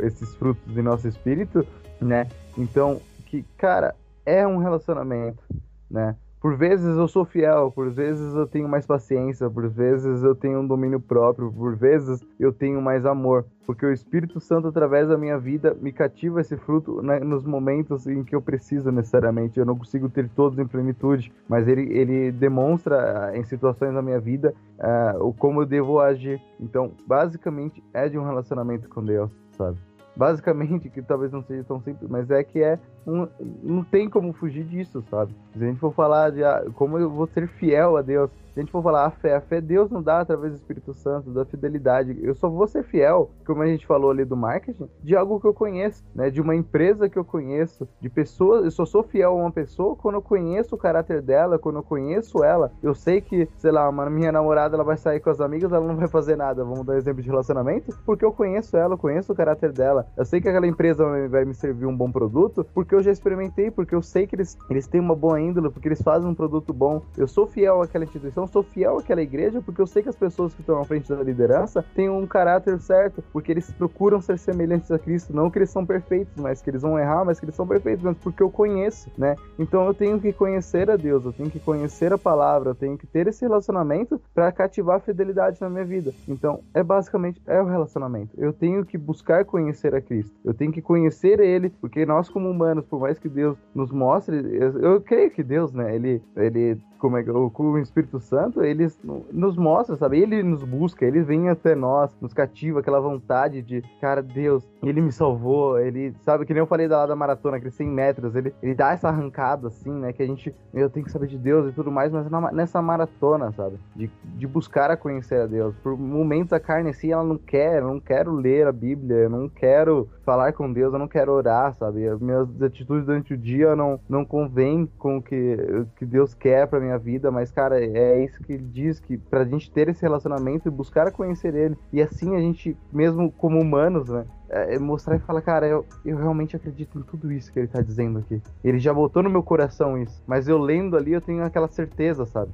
esses frutos em nosso espírito, né? Então, que, cara, é um relacionamento, né? Por vezes eu sou fiel, por vezes eu tenho mais paciência, por vezes eu tenho um domínio próprio, por vezes eu tenho mais amor, porque o Espírito Santo, através da minha vida, me cativa esse fruto né, nos momentos em que eu preciso necessariamente. Eu não consigo ter todos em plenitude, mas ele, ele demonstra ah, em situações da minha vida uh, como eu devo agir. Então, basicamente, é de um relacionamento com Deus, sabe? basicamente, que talvez não seja tão simples, mas é que é não tem como fugir disso, sabe? Se a gente for falar de ah, como eu vou ser fiel a Deus, se a gente for falar a fé, a fé Deus não dá através do Espírito Santo, da fidelidade. Eu só vou ser fiel, como a gente falou ali do marketing, de algo que eu conheço, né? De uma empresa que eu conheço, de pessoas. Eu só sou fiel a uma pessoa quando eu conheço o caráter dela, quando eu conheço ela. Eu sei que, sei lá, uma minha namorada ela vai sair com as amigas, ela não vai fazer nada. Vamos dar exemplo de relacionamento, porque eu conheço ela, eu conheço o caráter dela. Eu sei que aquela empresa vai me servir um bom produto, porque eu já experimentei, porque eu sei que eles, eles têm uma boa índole, porque eles fazem um produto bom. Eu sou fiel àquela instituição sou fiel àquela igreja porque eu sei que as pessoas que estão à frente da liderança têm um caráter certo, porque eles procuram ser semelhantes a Cristo, não que eles são perfeitos, mas que eles vão errar, mas que eles são perfeitos, mas porque eu conheço, né? Então eu tenho que conhecer a Deus, eu tenho que conhecer a palavra, eu tenho que ter esse relacionamento para cativar a fidelidade na minha vida. Então, é basicamente é o relacionamento. Eu tenho que buscar conhecer a Cristo. Eu tenho que conhecer ele, porque nós como humanos, por mais que Deus nos mostre, eu, creio que Deus, né, ele ele como é que o, o Espírito Santo, ele nos mostra, sabe? Ele nos busca, ele vem até nós, nos cativa aquela vontade de, cara, Deus, ele me salvou, ele, sabe, que nem eu falei da, da maratona, aqueles 100 metros, ele, ele dá essa arrancada, assim, né, que a gente, eu tenho que saber de Deus e tudo mais, mas na, nessa maratona, sabe? De, de buscar a conhecer a Deus. Por momentos a carne, assim, ela não quer, eu não quero ler a Bíblia, eu não quero falar com Deus, eu não quero orar, sabe? As minhas atitudes durante o dia não, não convém com o que, que Deus quer pra minha minha vida, mas, cara, é isso que ele diz, que pra gente ter esse relacionamento e buscar conhecer ele, e assim a gente, mesmo como humanos, né, é, é mostrar e falar, cara, eu, eu realmente acredito em tudo isso que ele tá dizendo aqui. Ele já botou no meu coração isso, mas eu lendo ali eu tenho aquela certeza, sabe?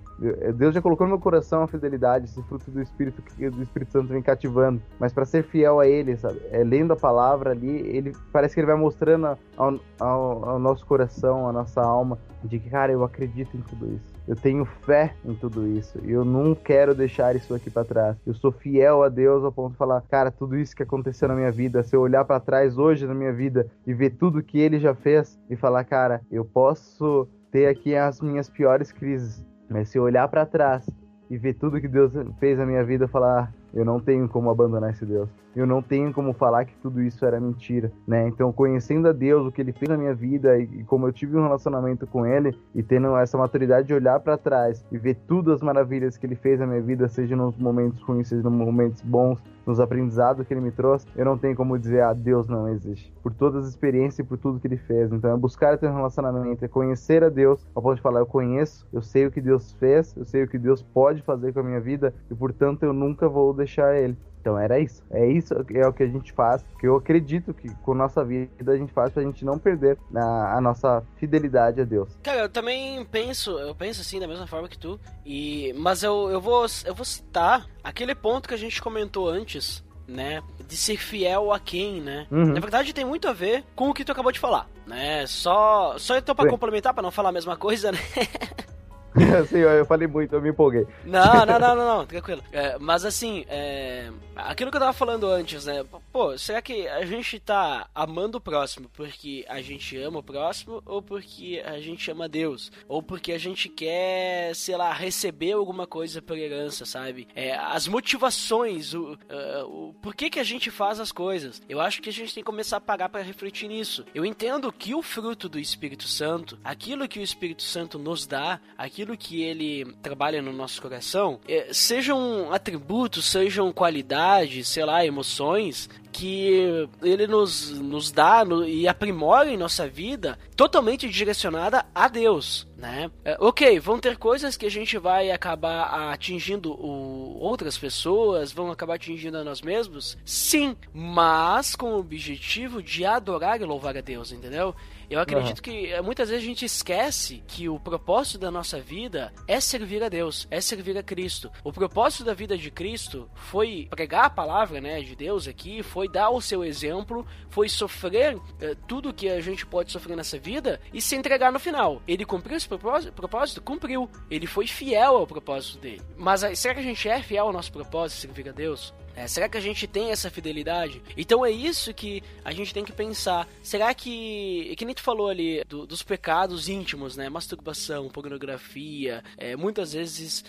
Deus já colocou no meu coração a fidelidade, esse fruto do Espírito que do Espírito Santo vem cativando, mas para ser fiel a ele, sabe? É, lendo a palavra ali, ele parece que ele vai mostrando ao, ao, ao nosso coração, a nossa alma, de que, cara, eu acredito em tudo isso. Eu tenho fé em tudo isso. E eu não quero deixar isso aqui para trás. Eu sou fiel a Deus ao ponto de falar, cara, tudo isso que aconteceu na minha vida, se eu olhar para trás hoje na minha vida e ver tudo que ele já fez e falar, cara, eu posso ter aqui as minhas piores crises, mas se eu olhar para trás e ver tudo que Deus fez na minha vida, falar, eu não tenho como abandonar esse Deus. Eu não tenho como falar que tudo isso era mentira, né? Então, conhecendo a Deus, o que ele fez na minha vida e, como eu tive um relacionamento com ele e tendo essa maturidade de olhar para trás e ver tudo as maravilhas que ele fez na minha vida, seja nos momentos ruins, seja nos momentos bons, nos aprendizados que ele me trouxe, eu não tenho como dizer, ah, Deus não existe. Por todas as experiências e por tudo que ele fez. Então, é buscar ter um relacionamento, é conhecer a Deus, ao ponto de falar, eu conheço, eu sei o que Deus fez, eu sei o que Deus pode fazer com a minha vida e, portanto, eu nunca vou deixar ele. Então era isso. É isso é o que a gente faz, que eu acredito que com nossa vida a gente faz pra gente não perder a, a, nossa fidelidade a Deus. Cara, eu também penso, eu penso assim da mesma forma que tu, e mas eu, eu vou eu vou citar aquele ponto que a gente comentou antes, né, de ser fiel a quem, né? Uhum. Na verdade tem muito a ver com o que tu acabou de falar, né? Só só então para complementar, para não falar a mesma coisa, né? Sim, eu falei muito, eu me empolguei. Não, não, não, não, não tranquilo. É, mas assim, é, aquilo que eu tava falando antes, né? Pô, será que a gente tá amando o próximo porque a gente ama o próximo ou porque a gente ama Deus? Ou porque a gente quer, sei lá, receber alguma coisa por herança, sabe? É, as motivações, o, uh, o por que que a gente faz as coisas. Eu acho que a gente tem que começar a parar para refletir nisso. Eu entendo que o fruto do Espírito Santo, aquilo que o Espírito Santo nos dá, aquilo aquilo que ele trabalha no nosso coração, é, sejam atributos, sejam qualidades, sei lá, emoções que ele nos, nos dá no, e aprimora em nossa vida totalmente direcionada a Deus, né? É, ok, vão ter coisas que a gente vai acabar atingindo o, outras pessoas, vão acabar atingindo a nós mesmos, sim, mas com o objetivo de adorar e louvar a Deus, entendeu? Eu acredito uhum. que eh, muitas vezes a gente esquece que o propósito da nossa vida é servir a Deus, é servir a Cristo. O propósito da vida de Cristo foi pregar a palavra, né, de Deus aqui, foi dar o seu exemplo, foi sofrer eh, tudo que a gente pode sofrer nessa vida e se entregar no final. Ele cumpriu esse propósito? propósito? Cumpriu. Ele foi fiel ao propósito dele. Mas será que a gente é fiel ao nosso propósito, servir a Deus? É, será que a gente tem essa fidelidade? Então é isso que a gente tem que pensar. Será que, que nem tu falou ali, do, dos pecados íntimos, né? Masturbação, pornografia, é, muitas vezes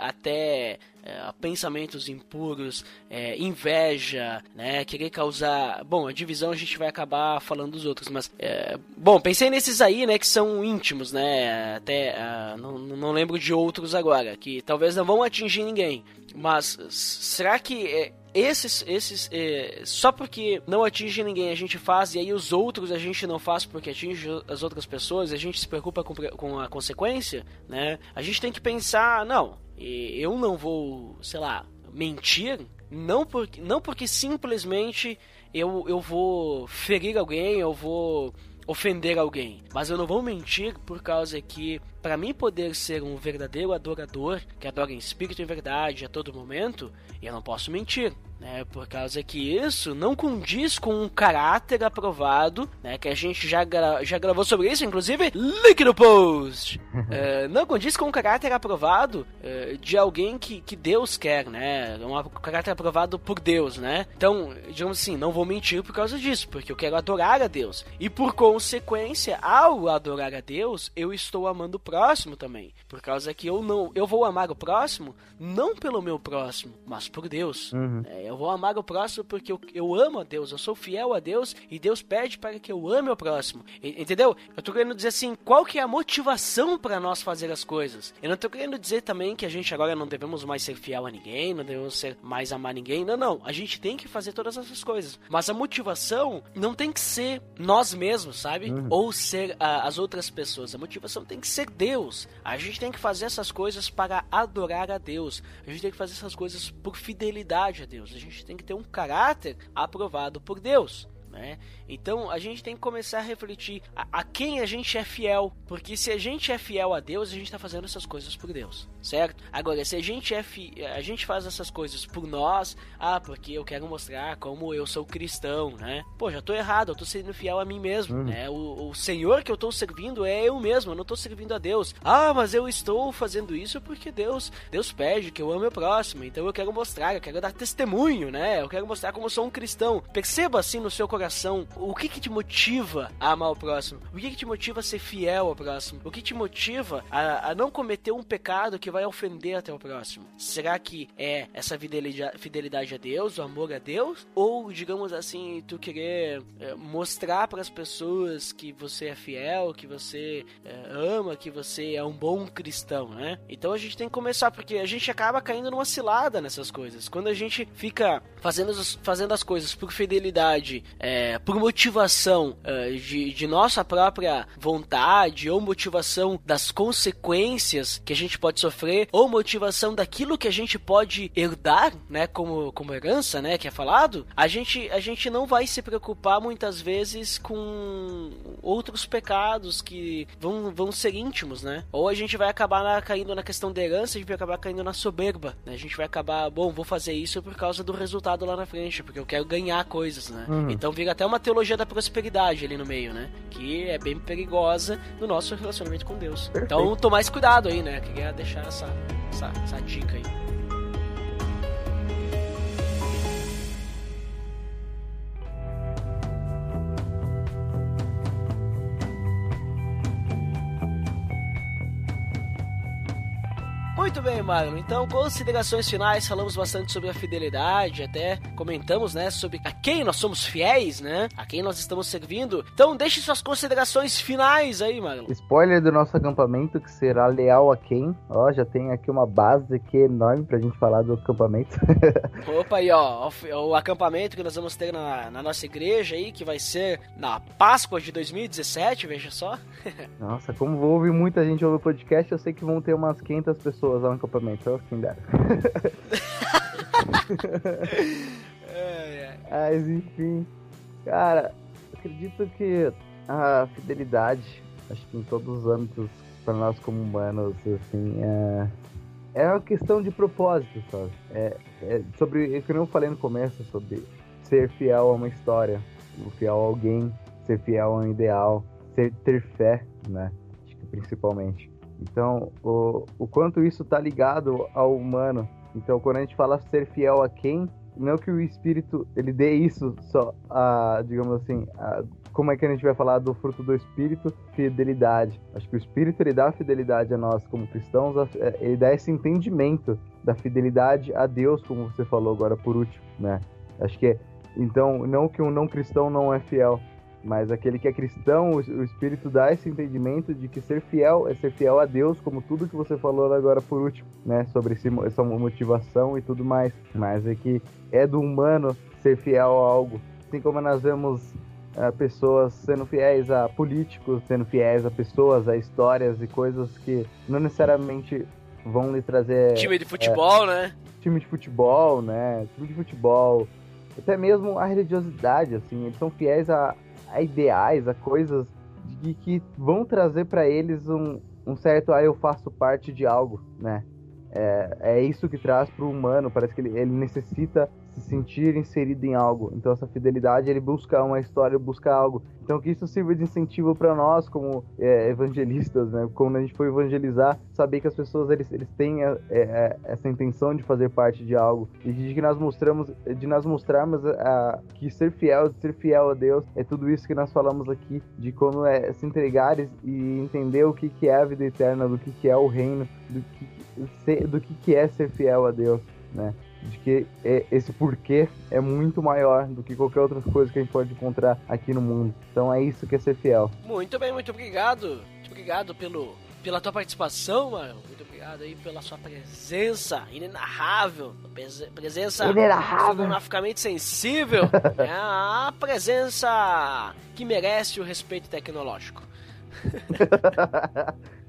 até uh, pensamentos impuros, é, inveja, né? Querer causar. Bom, a divisão a gente vai acabar falando dos outros, mas. É, bom, pensei nesses aí, né? Que são íntimos, né? Até. Uh, não, não lembro de outros agora, que talvez não vão atingir ninguém. Mas será que é, esses, esses é, só porque não atinge ninguém a gente faz e aí os outros a gente não faz porque atinge as outras pessoas, a gente se preocupa com, com a consequência, né? A gente tem que pensar, não, eu não vou, sei lá, mentir, não porque, não porque simplesmente eu, eu vou ferir alguém, eu vou ofender alguém. Mas eu não vou mentir por causa que, para mim poder ser um verdadeiro adorador, que adora em espírito e verdade a todo momento, eu não posso mentir né? Por causa que isso não condiz com um caráter aprovado, né? Que a gente já, gra já gravou sobre isso, inclusive, link no post! é, não condiz com um caráter aprovado é, de alguém que, que Deus quer, né? Um caráter aprovado por Deus, né? Então, digamos assim, não vou mentir por causa disso, porque eu quero adorar a Deus. E por consequência, ao adorar a Deus, eu estou amando o próximo também. Por causa que eu não, eu vou amar o próximo não pelo meu próximo, mas por Deus. Uhum. É, eu vou amar o próximo porque eu, eu amo a Deus, eu sou fiel a Deus e Deus pede para que eu ame o próximo. Entendeu? Eu tô querendo dizer assim, qual que é a motivação para nós fazer as coisas? Eu não tô querendo dizer também que a gente agora não devemos mais ser fiel a ninguém, não devemos ser mais amar ninguém. Não, não. A gente tem que fazer todas essas coisas. Mas a motivação não tem que ser nós mesmos, sabe? Uhum. Ou ser uh, as outras pessoas. A motivação tem que ser Deus. A gente tem que fazer essas coisas para adorar a Deus. A gente tem que fazer essas coisas por fidelidade a Deus gente tem que ter um caráter aprovado por Deus. Né? Então a gente tem que começar a refletir a, a, quem a gente é fiel, porque se a gente é fiel a Deus, a gente está fazendo essas coisas por Deus, certo? Agora, se a gente é fi, a gente faz essas coisas por nós, ah, porque eu quero mostrar como eu sou cristão, né? Pô, já tô errado, eu tô sendo fiel a mim mesmo, uhum. né? O, o Senhor que eu tô servindo é eu mesmo, eu não tô servindo a Deus. Ah, mas eu estou fazendo isso porque Deus, Deus pede que eu ame o próximo, então eu quero mostrar, eu quero dar testemunho, né? Eu quero mostrar como eu sou um cristão. Perceba assim no seu coração o que que te motiva a amar o próximo? O que que te motiva a ser fiel ao próximo? O que te motiva a, a não cometer um pecado que vai ofender até o próximo? Será que é essa fidelidade, fidelidade a Deus, o amor a Deus? Ou, digamos assim, tu querer é, mostrar para as pessoas que você é fiel, que você é, ama, que você é um bom cristão, né? Então a gente tem que começar, porque a gente acaba caindo numa cilada nessas coisas. Quando a gente fica fazendo, fazendo as coisas por fidelidade, é, por motivação uh, de, de nossa própria vontade, ou motivação das consequências que a gente pode sofrer, ou motivação daquilo que a gente pode herdar, né, como, como herança, né, que é falado, a gente, a gente não vai se preocupar muitas vezes com outros pecados que vão, vão ser íntimos, né? Ou a gente vai acabar na, caindo na questão da herança, a gente vai acabar caindo na soberba, né? A gente vai acabar, bom, vou fazer isso por causa do resultado lá na frente, porque eu quero ganhar coisas, né? Uhum. Então vira até uma teologia da prosperidade ali no meio, né? Que é bem perigosa no nosso relacionamento com Deus. Perfeito. Então, tomar mais cuidado aí, né? Queria deixar essa, essa, essa dica aí. Muito bem, Marlon. Então, considerações finais, falamos bastante sobre a fidelidade, até comentamos, né, sobre a quem nós somos fiéis, né? A quem nós estamos servindo. Então, deixe suas considerações finais aí, Marlon. Spoiler do nosso acampamento, que será leal a quem? Ó, já tem aqui uma base aqui enorme pra gente falar do acampamento. Opa, aí, ó, o, acampamento que nós vamos ter na, na nossa igreja aí, que vai ser na Páscoa de 2017, veja só. Nossa, como ouve muita gente ouvir o podcast, eu sei que vão ter umas 500 pessoas lá no acampamento, quem dera. É, é. Mas enfim, cara, acredito que a fidelidade, acho que em todos os âmbitos, para nós como humanos, assim, é, é uma questão de propósito, sabe? É, é sobre, é que eu falei no começo, sobre ser fiel a uma história, fiel a alguém, ser fiel a um ideal, ser, ter fé, né? Acho que principalmente. Então, o, o quanto isso tá ligado ao humano. Então, quando a gente fala ser fiel a quem, não que o espírito ele dê isso só a, digamos assim, a, como é que a gente vai falar do fruto do espírito? Fidelidade. Acho que o espírito ele dá fidelidade a nós como cristãos, é, ele dá esse entendimento da fidelidade a Deus, como você falou agora por último, né? Acho que então, não que um não cristão não é fiel, mas aquele que é cristão, o Espírito dá esse entendimento de que ser fiel é ser fiel a Deus, como tudo que você falou agora por último, né? Sobre esse, essa motivação e tudo mais. Mas é que é do humano ser fiel a algo. Assim como nós vemos uh, pessoas sendo fiéis a políticos, sendo fiéis a pessoas, a histórias e coisas que não necessariamente vão lhe trazer. Time de futebol, é, né? Time de futebol, né? Time de futebol. Até mesmo a religiosidade, assim, eles são fiéis a, a ideais, a coisas que vão trazer para eles um, um certo, ah, eu faço parte de algo, né? É, é isso que traz para o humano, parece que ele, ele necessita se sentir inserido em algo. Então essa fidelidade ele busca uma história, busca algo. Então que isso sirva de incentivo para nós como é, evangelistas, né? Quando a gente for evangelizar, saber que as pessoas eles, eles têm é, é, essa intenção de fazer parte de algo e de que nós mostramos, de nós mostrarmos a, que ser fiel, ser fiel a Deus é tudo isso que nós falamos aqui, de como é se entregar e, entender o que que é a vida eterna, do que que é o reino, do que do que que é ser fiel a Deus, né? De que esse porquê é muito maior do que qualquer outra coisa que a gente pode encontrar aqui no mundo. Então é isso que é ser fiel. Muito bem, muito obrigado. Muito obrigado pelo, pela tua participação, mano. Muito obrigado aí pela sua presença inenarrável. Presença fotograficamente sensível. é a presença que merece o respeito tecnológico.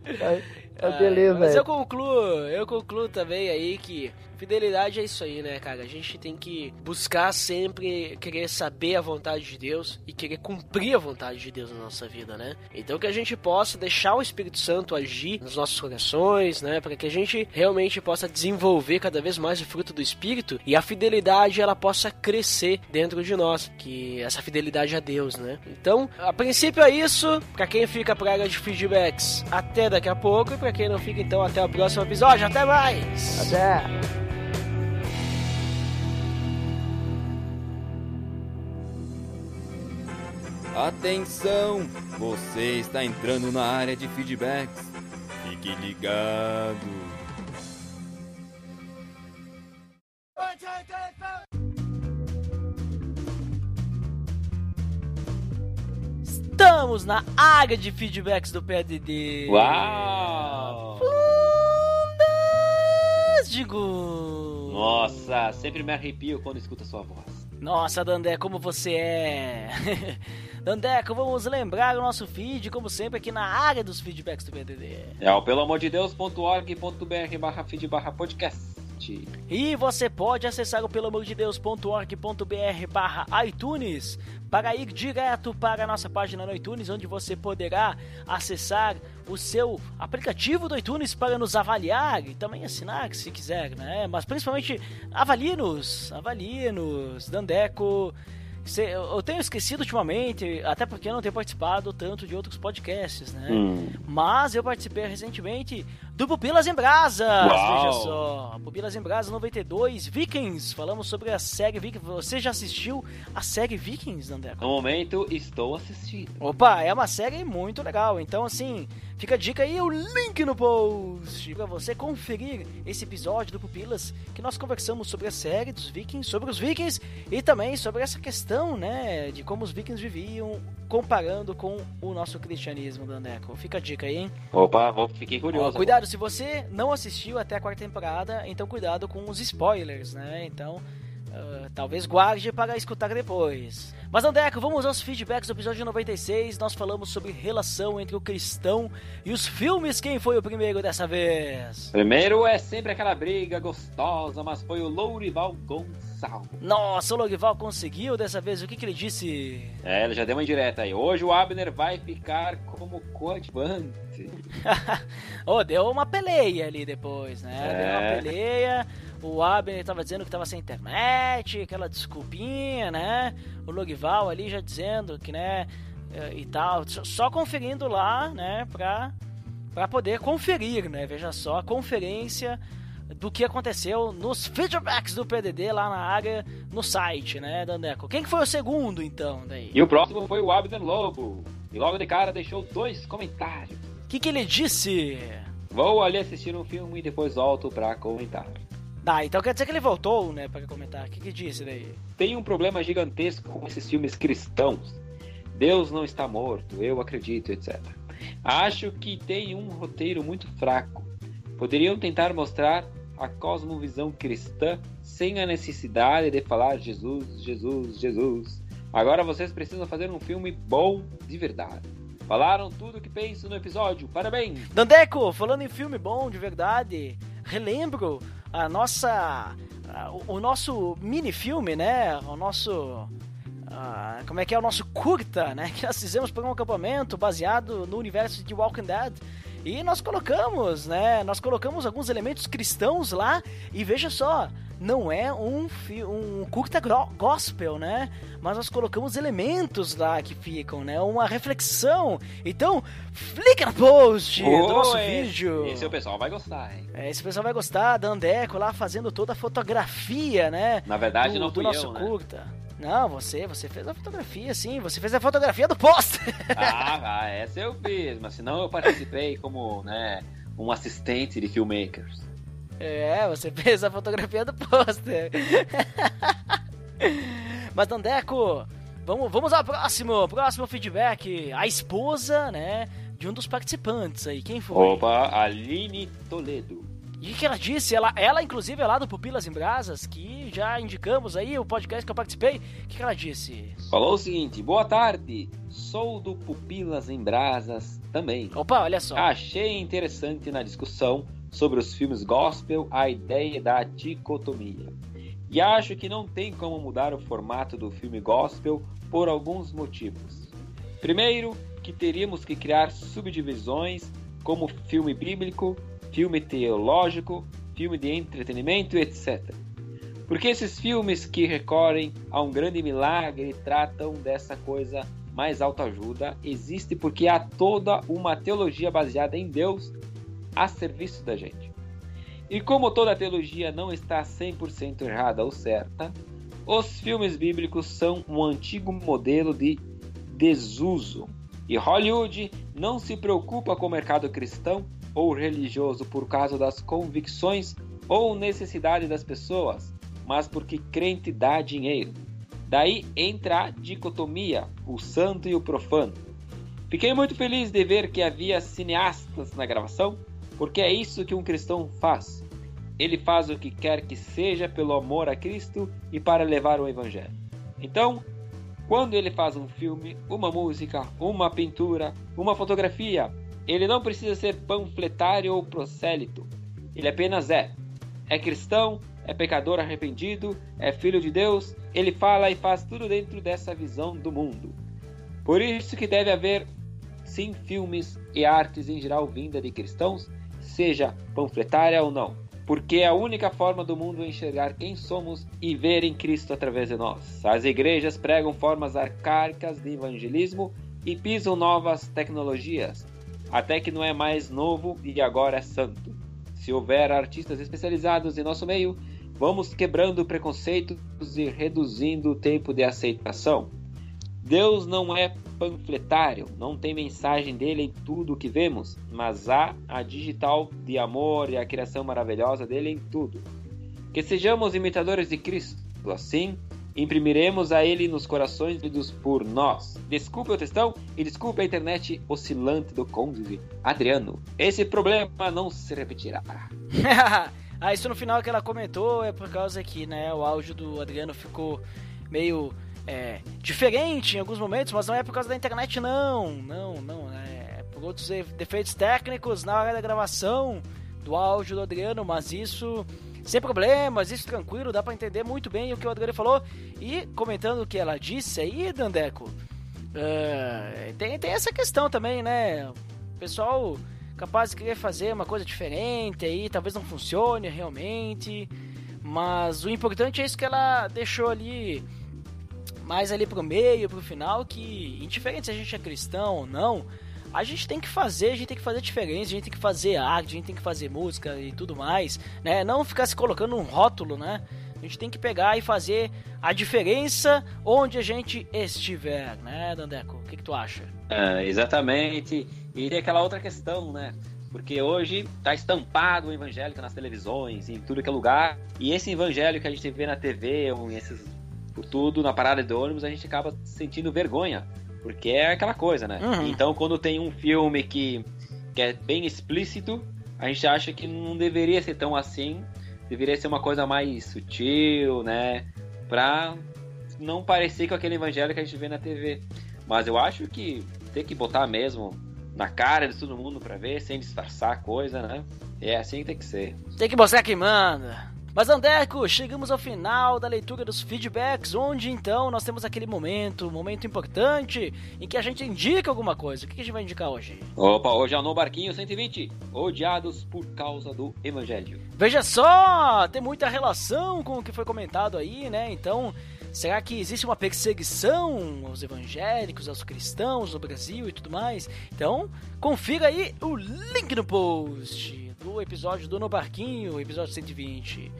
é, beleza. mas eu concluo, eu concluo também aí que Fidelidade é isso aí, né, cara? A gente tem que buscar sempre querer saber a vontade de Deus e querer cumprir a vontade de Deus na nossa vida, né? Então que a gente possa deixar o Espírito Santo agir nos nossos corações, né? Para que a gente realmente possa desenvolver cada vez mais o fruto do Espírito e a fidelidade ela possa crescer dentro de nós, que essa fidelidade a Deus, né? Então, a princípio é isso. Para quem fica para área de feedbacks, até daqui a pouco e para quem não fica, então até o próximo episódio. Até mais. Até. Atenção! Você está entrando na área de feedbacks. Fique ligado. Estamos na área de feedbacks do PDD. Uau! Digo. Nossa, sempre me arrepio quando escuto a sua voz. Nossa, Dandé, como você é? Dandeco, vamos lembrar o nosso feed, como sempre, aqui na área dos feedbacks do PDD. É o peloamordedeus.org.br barra feed barra podcast. E você pode acessar o peloamordedeus.org.br barra iTunes para ir direto para a nossa página no iTunes, onde você poderá acessar o seu aplicativo do iTunes para nos avaliar e também assinar, se quiser, né? Mas principalmente avalie-nos, avalie-nos, Dandeco eu tenho esquecido ultimamente, até porque eu não tenho participado tanto de outros podcasts, né? Hum. Mas eu participei recentemente do Pupilas em Brasa. Veja só. Pupilas em Brasa 92, Vikings. Falamos sobre a série Vikings. Você já assistiu a série Vikings, André? No momento, estou assistindo. Opa, é uma série muito legal. Então, assim, Fica a dica aí, o link no post para você conferir esse episódio do Pupilas que nós conversamos sobre a série dos Vikings, sobre os Vikings e também sobre essa questão, né, de como os Vikings viviam comparando com o nosso cristianismo, Dandeco. Fica a dica aí, hein? Opa, vou, fiquei curioso. Ó, cuidado, se você não assistiu até a quarta temporada, então cuidado com os spoilers, né? Então, uh, talvez guarde para escutar depois. Mas Andeco, vamos aos feedbacks do episódio 96. Nós falamos sobre relação entre o cristão e os filmes. Quem foi o primeiro dessa vez? Primeiro é sempre aquela briga gostosa, mas foi o Lourival Gonçalves. Nossa, o Lourival conseguiu dessa vez. O que, que ele disse? É, ele já deu uma indireta aí. Hoje o Abner vai ficar como coadjuvante. oh, deu uma peleia ali depois, né? É. Deu uma peleia. O Abner tava dizendo que tava sem internet, aquela desculpinha, né? O Logival ali já dizendo que, né, eh, e tal. Só- Só conferindo lá, né, pra, pra poder conferir, né? Veja só, a conferência do que aconteceu nos feedbacks do PDD lá na área, no site, né, Dandeco? Quem que foi o segundo, então, daí? E o próximo foi o Abner Lobo. E logo de cara deixou dois comentários. O que que ele disse? Vou ali assistir um filme e depois volto pra comentar. Ah, então quer dizer que ele voltou, né, pra comentar. O que que disse daí? Tem um problema gigantesco com esses filmes cristãos. Deus não está morto, eu acredito, etc. Acho que tem um roteiro muito fraco. Poderiam tentar mostrar a cosmovisão cristã sem a necessidade de falar Jesus, Jesus, Jesus. Agora vocês precisam fazer um filme bom de verdade. Falaram tudo o que penso no episódio. Parabéns! Dandeco, falando em filme bom de verdade, relembro a nossa. a- o, nosso mini filme, né? O nosso. como é que é o nosso curta, né? Que nós fizemos para um acampamento baseado no universo de Walking Dead. E nós colocamos, né? Nós colocamos alguns elementos cristãos lá e veja só, não é um, um curta gospel, né? Mas nós colocamos elementos lá que ficam, né? Uma reflexão. Então, clica no post do nosso vídeo. Esse o pessoal vai gostar, hein? É, esse pessoal vai gostar da Andeco lá fazendo toda a fotografia, né? Na verdade, do, não do nosso eu, né? Não, você, você fez a fotografia, sim. Você fez a fotografia do pôster. Ah, ah, essa eu fiz, mas senão eu participei como, né, um assistente de filmmakers. É, você fez a fotografia do pôster. Mas, Dandeco, vamos, vamos ao próximo, próximo feedback. A esposa, né, de um dos participantes aí. Quem foi? Opa, Aline Toledo. E o que ela disse? Ela, ela, inclusive, é lá do Pupilas em Brasas, que já indicamos aí, o podcast que eu participei. O que, que ela disse? Falou o seguinte: boa tarde, sou do Pupilas em Brasas também. Opa, olha só. Achei interessante na discussão sobre os filmes gospel a ideia da dicotomia. E acho que não tem como mudar o formato do filme gospel por alguns motivos. Primeiro, que teríamos que criar subdivisões como filme bíblico, filme teológico, filme de entretenimento, etc. Porque esses filmes que recorrem a um grande milagre tratam dessa coisa mais autoajuda, existe porque há toda uma teologia baseada em Deus a serviço da gente. E como toda teologia não está 100% errada ou certa, os filmes bíblicos são um antigo modelo de desuso. E Hollywood não se preocupa com o mercado cristão ou religioso por causa das convicções ou necessidade das pessoas, mas porque crente dá dinheiro. Daí entra a dicotomia, o santo e o profano. Fiquei muito feliz de ver que havia cineastas na gravação, porque é isso que um cristão faz. Ele faz o que quer que seja pelo amor a Cristo e para levar o Evangelho. Então, quando ele faz um filme, uma música, uma pintura, uma fotografia, ele não precisa ser panfletário ou prosélito. Ele apenas é. É cristão, é pecador arrependido, é filho de Deus, ele fala e faz tudo dentro dessa visão do mundo. Por isso que deve haver sim filmes e artes em geral vinda de cristãos, seja panfletária ou não, porque é a única forma do mundo enxergar quem somos e ver em Cristo através de nós. As igrejas pregam formas arcaicas de evangelismo e pisam novas tecnologias, até que não é mais novo e agora é santo. Se houver artistas especializados em nosso meio, vamos quebrando preconceitos e reduzindo o tempo de aceitação. Deus não é panfletário, não tem mensagem dele em tudo o que vemos, mas há a digital de amor e a criação maravilhosa dele em tudo. Que sejamos imitadores de Cristo, assim imprimiremos a ele nos corações lidos por nós. Desculpe o textão e desculpe a internet oscilante do cônjuge Adriano. Esse problema não se repetirá. ah, isso no final que ela comentou é por causa que, né, o áudio do Adriano ficou meio é, diferente em alguns momentos, mas não é por causa da internet, não. Não, não. É por outros defeitos técnicos na hora da gravação do áudio do Adriano, mas isso sem problemas, isso tranquilo, dá para entender muito bem o que o Adriano falou. E comentando o que ela disse aí, Dandeco, uh, tem, tem essa questão também, né? O pessoal capaz de querer fazer uma coisa diferente aí, talvez não funcione realmente. Mas o importante é isso que ela deixou ali mais ali pro meio, pro final, que indiferente se a gente é cristão ou não, a gente tem que fazer, a gente tem que fazer diferença, a gente tem que fazer arte, a gente tem que fazer música e tudo mais, né? Não ficar se colocando um rótulo, né? A gente tem que pegar e fazer a diferença onde a gente estiver, né, Dandeco? O que, que tu acha? É, exatamente. E tem aquela outra questão, né? Porque hoje tá estampado o evangélico nas televisões, em tudo que é lugar. E esse evangelho que a gente vê na TV, ou esses, por tudo, na parada de ônibus, a gente acaba sentindo vergonha porque é aquela coisa, né? Uhum. Então, quando tem um filme que, que é bem explícito, a gente acha que não deveria ser tão assim. Deveria ser uma coisa mais sutil, né? Pra não parecer com aquele evangelho que a gente vê na TV. Mas eu acho que tem que botar mesmo na cara de todo mundo pra ver, sem disfarçar a coisa, né? É assim que tem que ser. Tem que mostrar quem manda. Mas Andeco, chegamos ao final da leitura dos feedbacks, onde então nós temos aquele momento, um momento importante, em que a gente indica alguma coisa. O que a gente vai indicar hoje? Opa, hoje é no Barquinho 120, odiados por causa do Evangelho. Veja só, tem muita relação com o que foi comentado aí, né? Então, será que existe uma perseguição aos evangélicos, aos cristãos no Brasil e tudo mais? Então, confira aí o link no post do episódio do No Barquinho, episódio 120.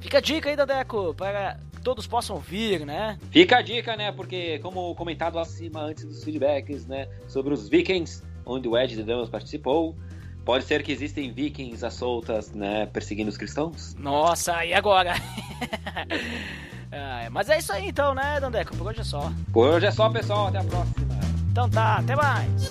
Fica a dica aí, Dadeco, para que todos possam ouvir, né? Fica a dica, né? Porque, como comentado acima antes dos feedbacks, né? Sobre os Vikings, onde o Ed de Damas participou, Pode ser que existem vikings às soltas, né, perseguindo os cristãos? Nossa, e agora? ah, mas é isso aí então, né, Dandeco? Por hoje é só. Por hoje é só, pessoal. Até a próxima. Então tá, até mais.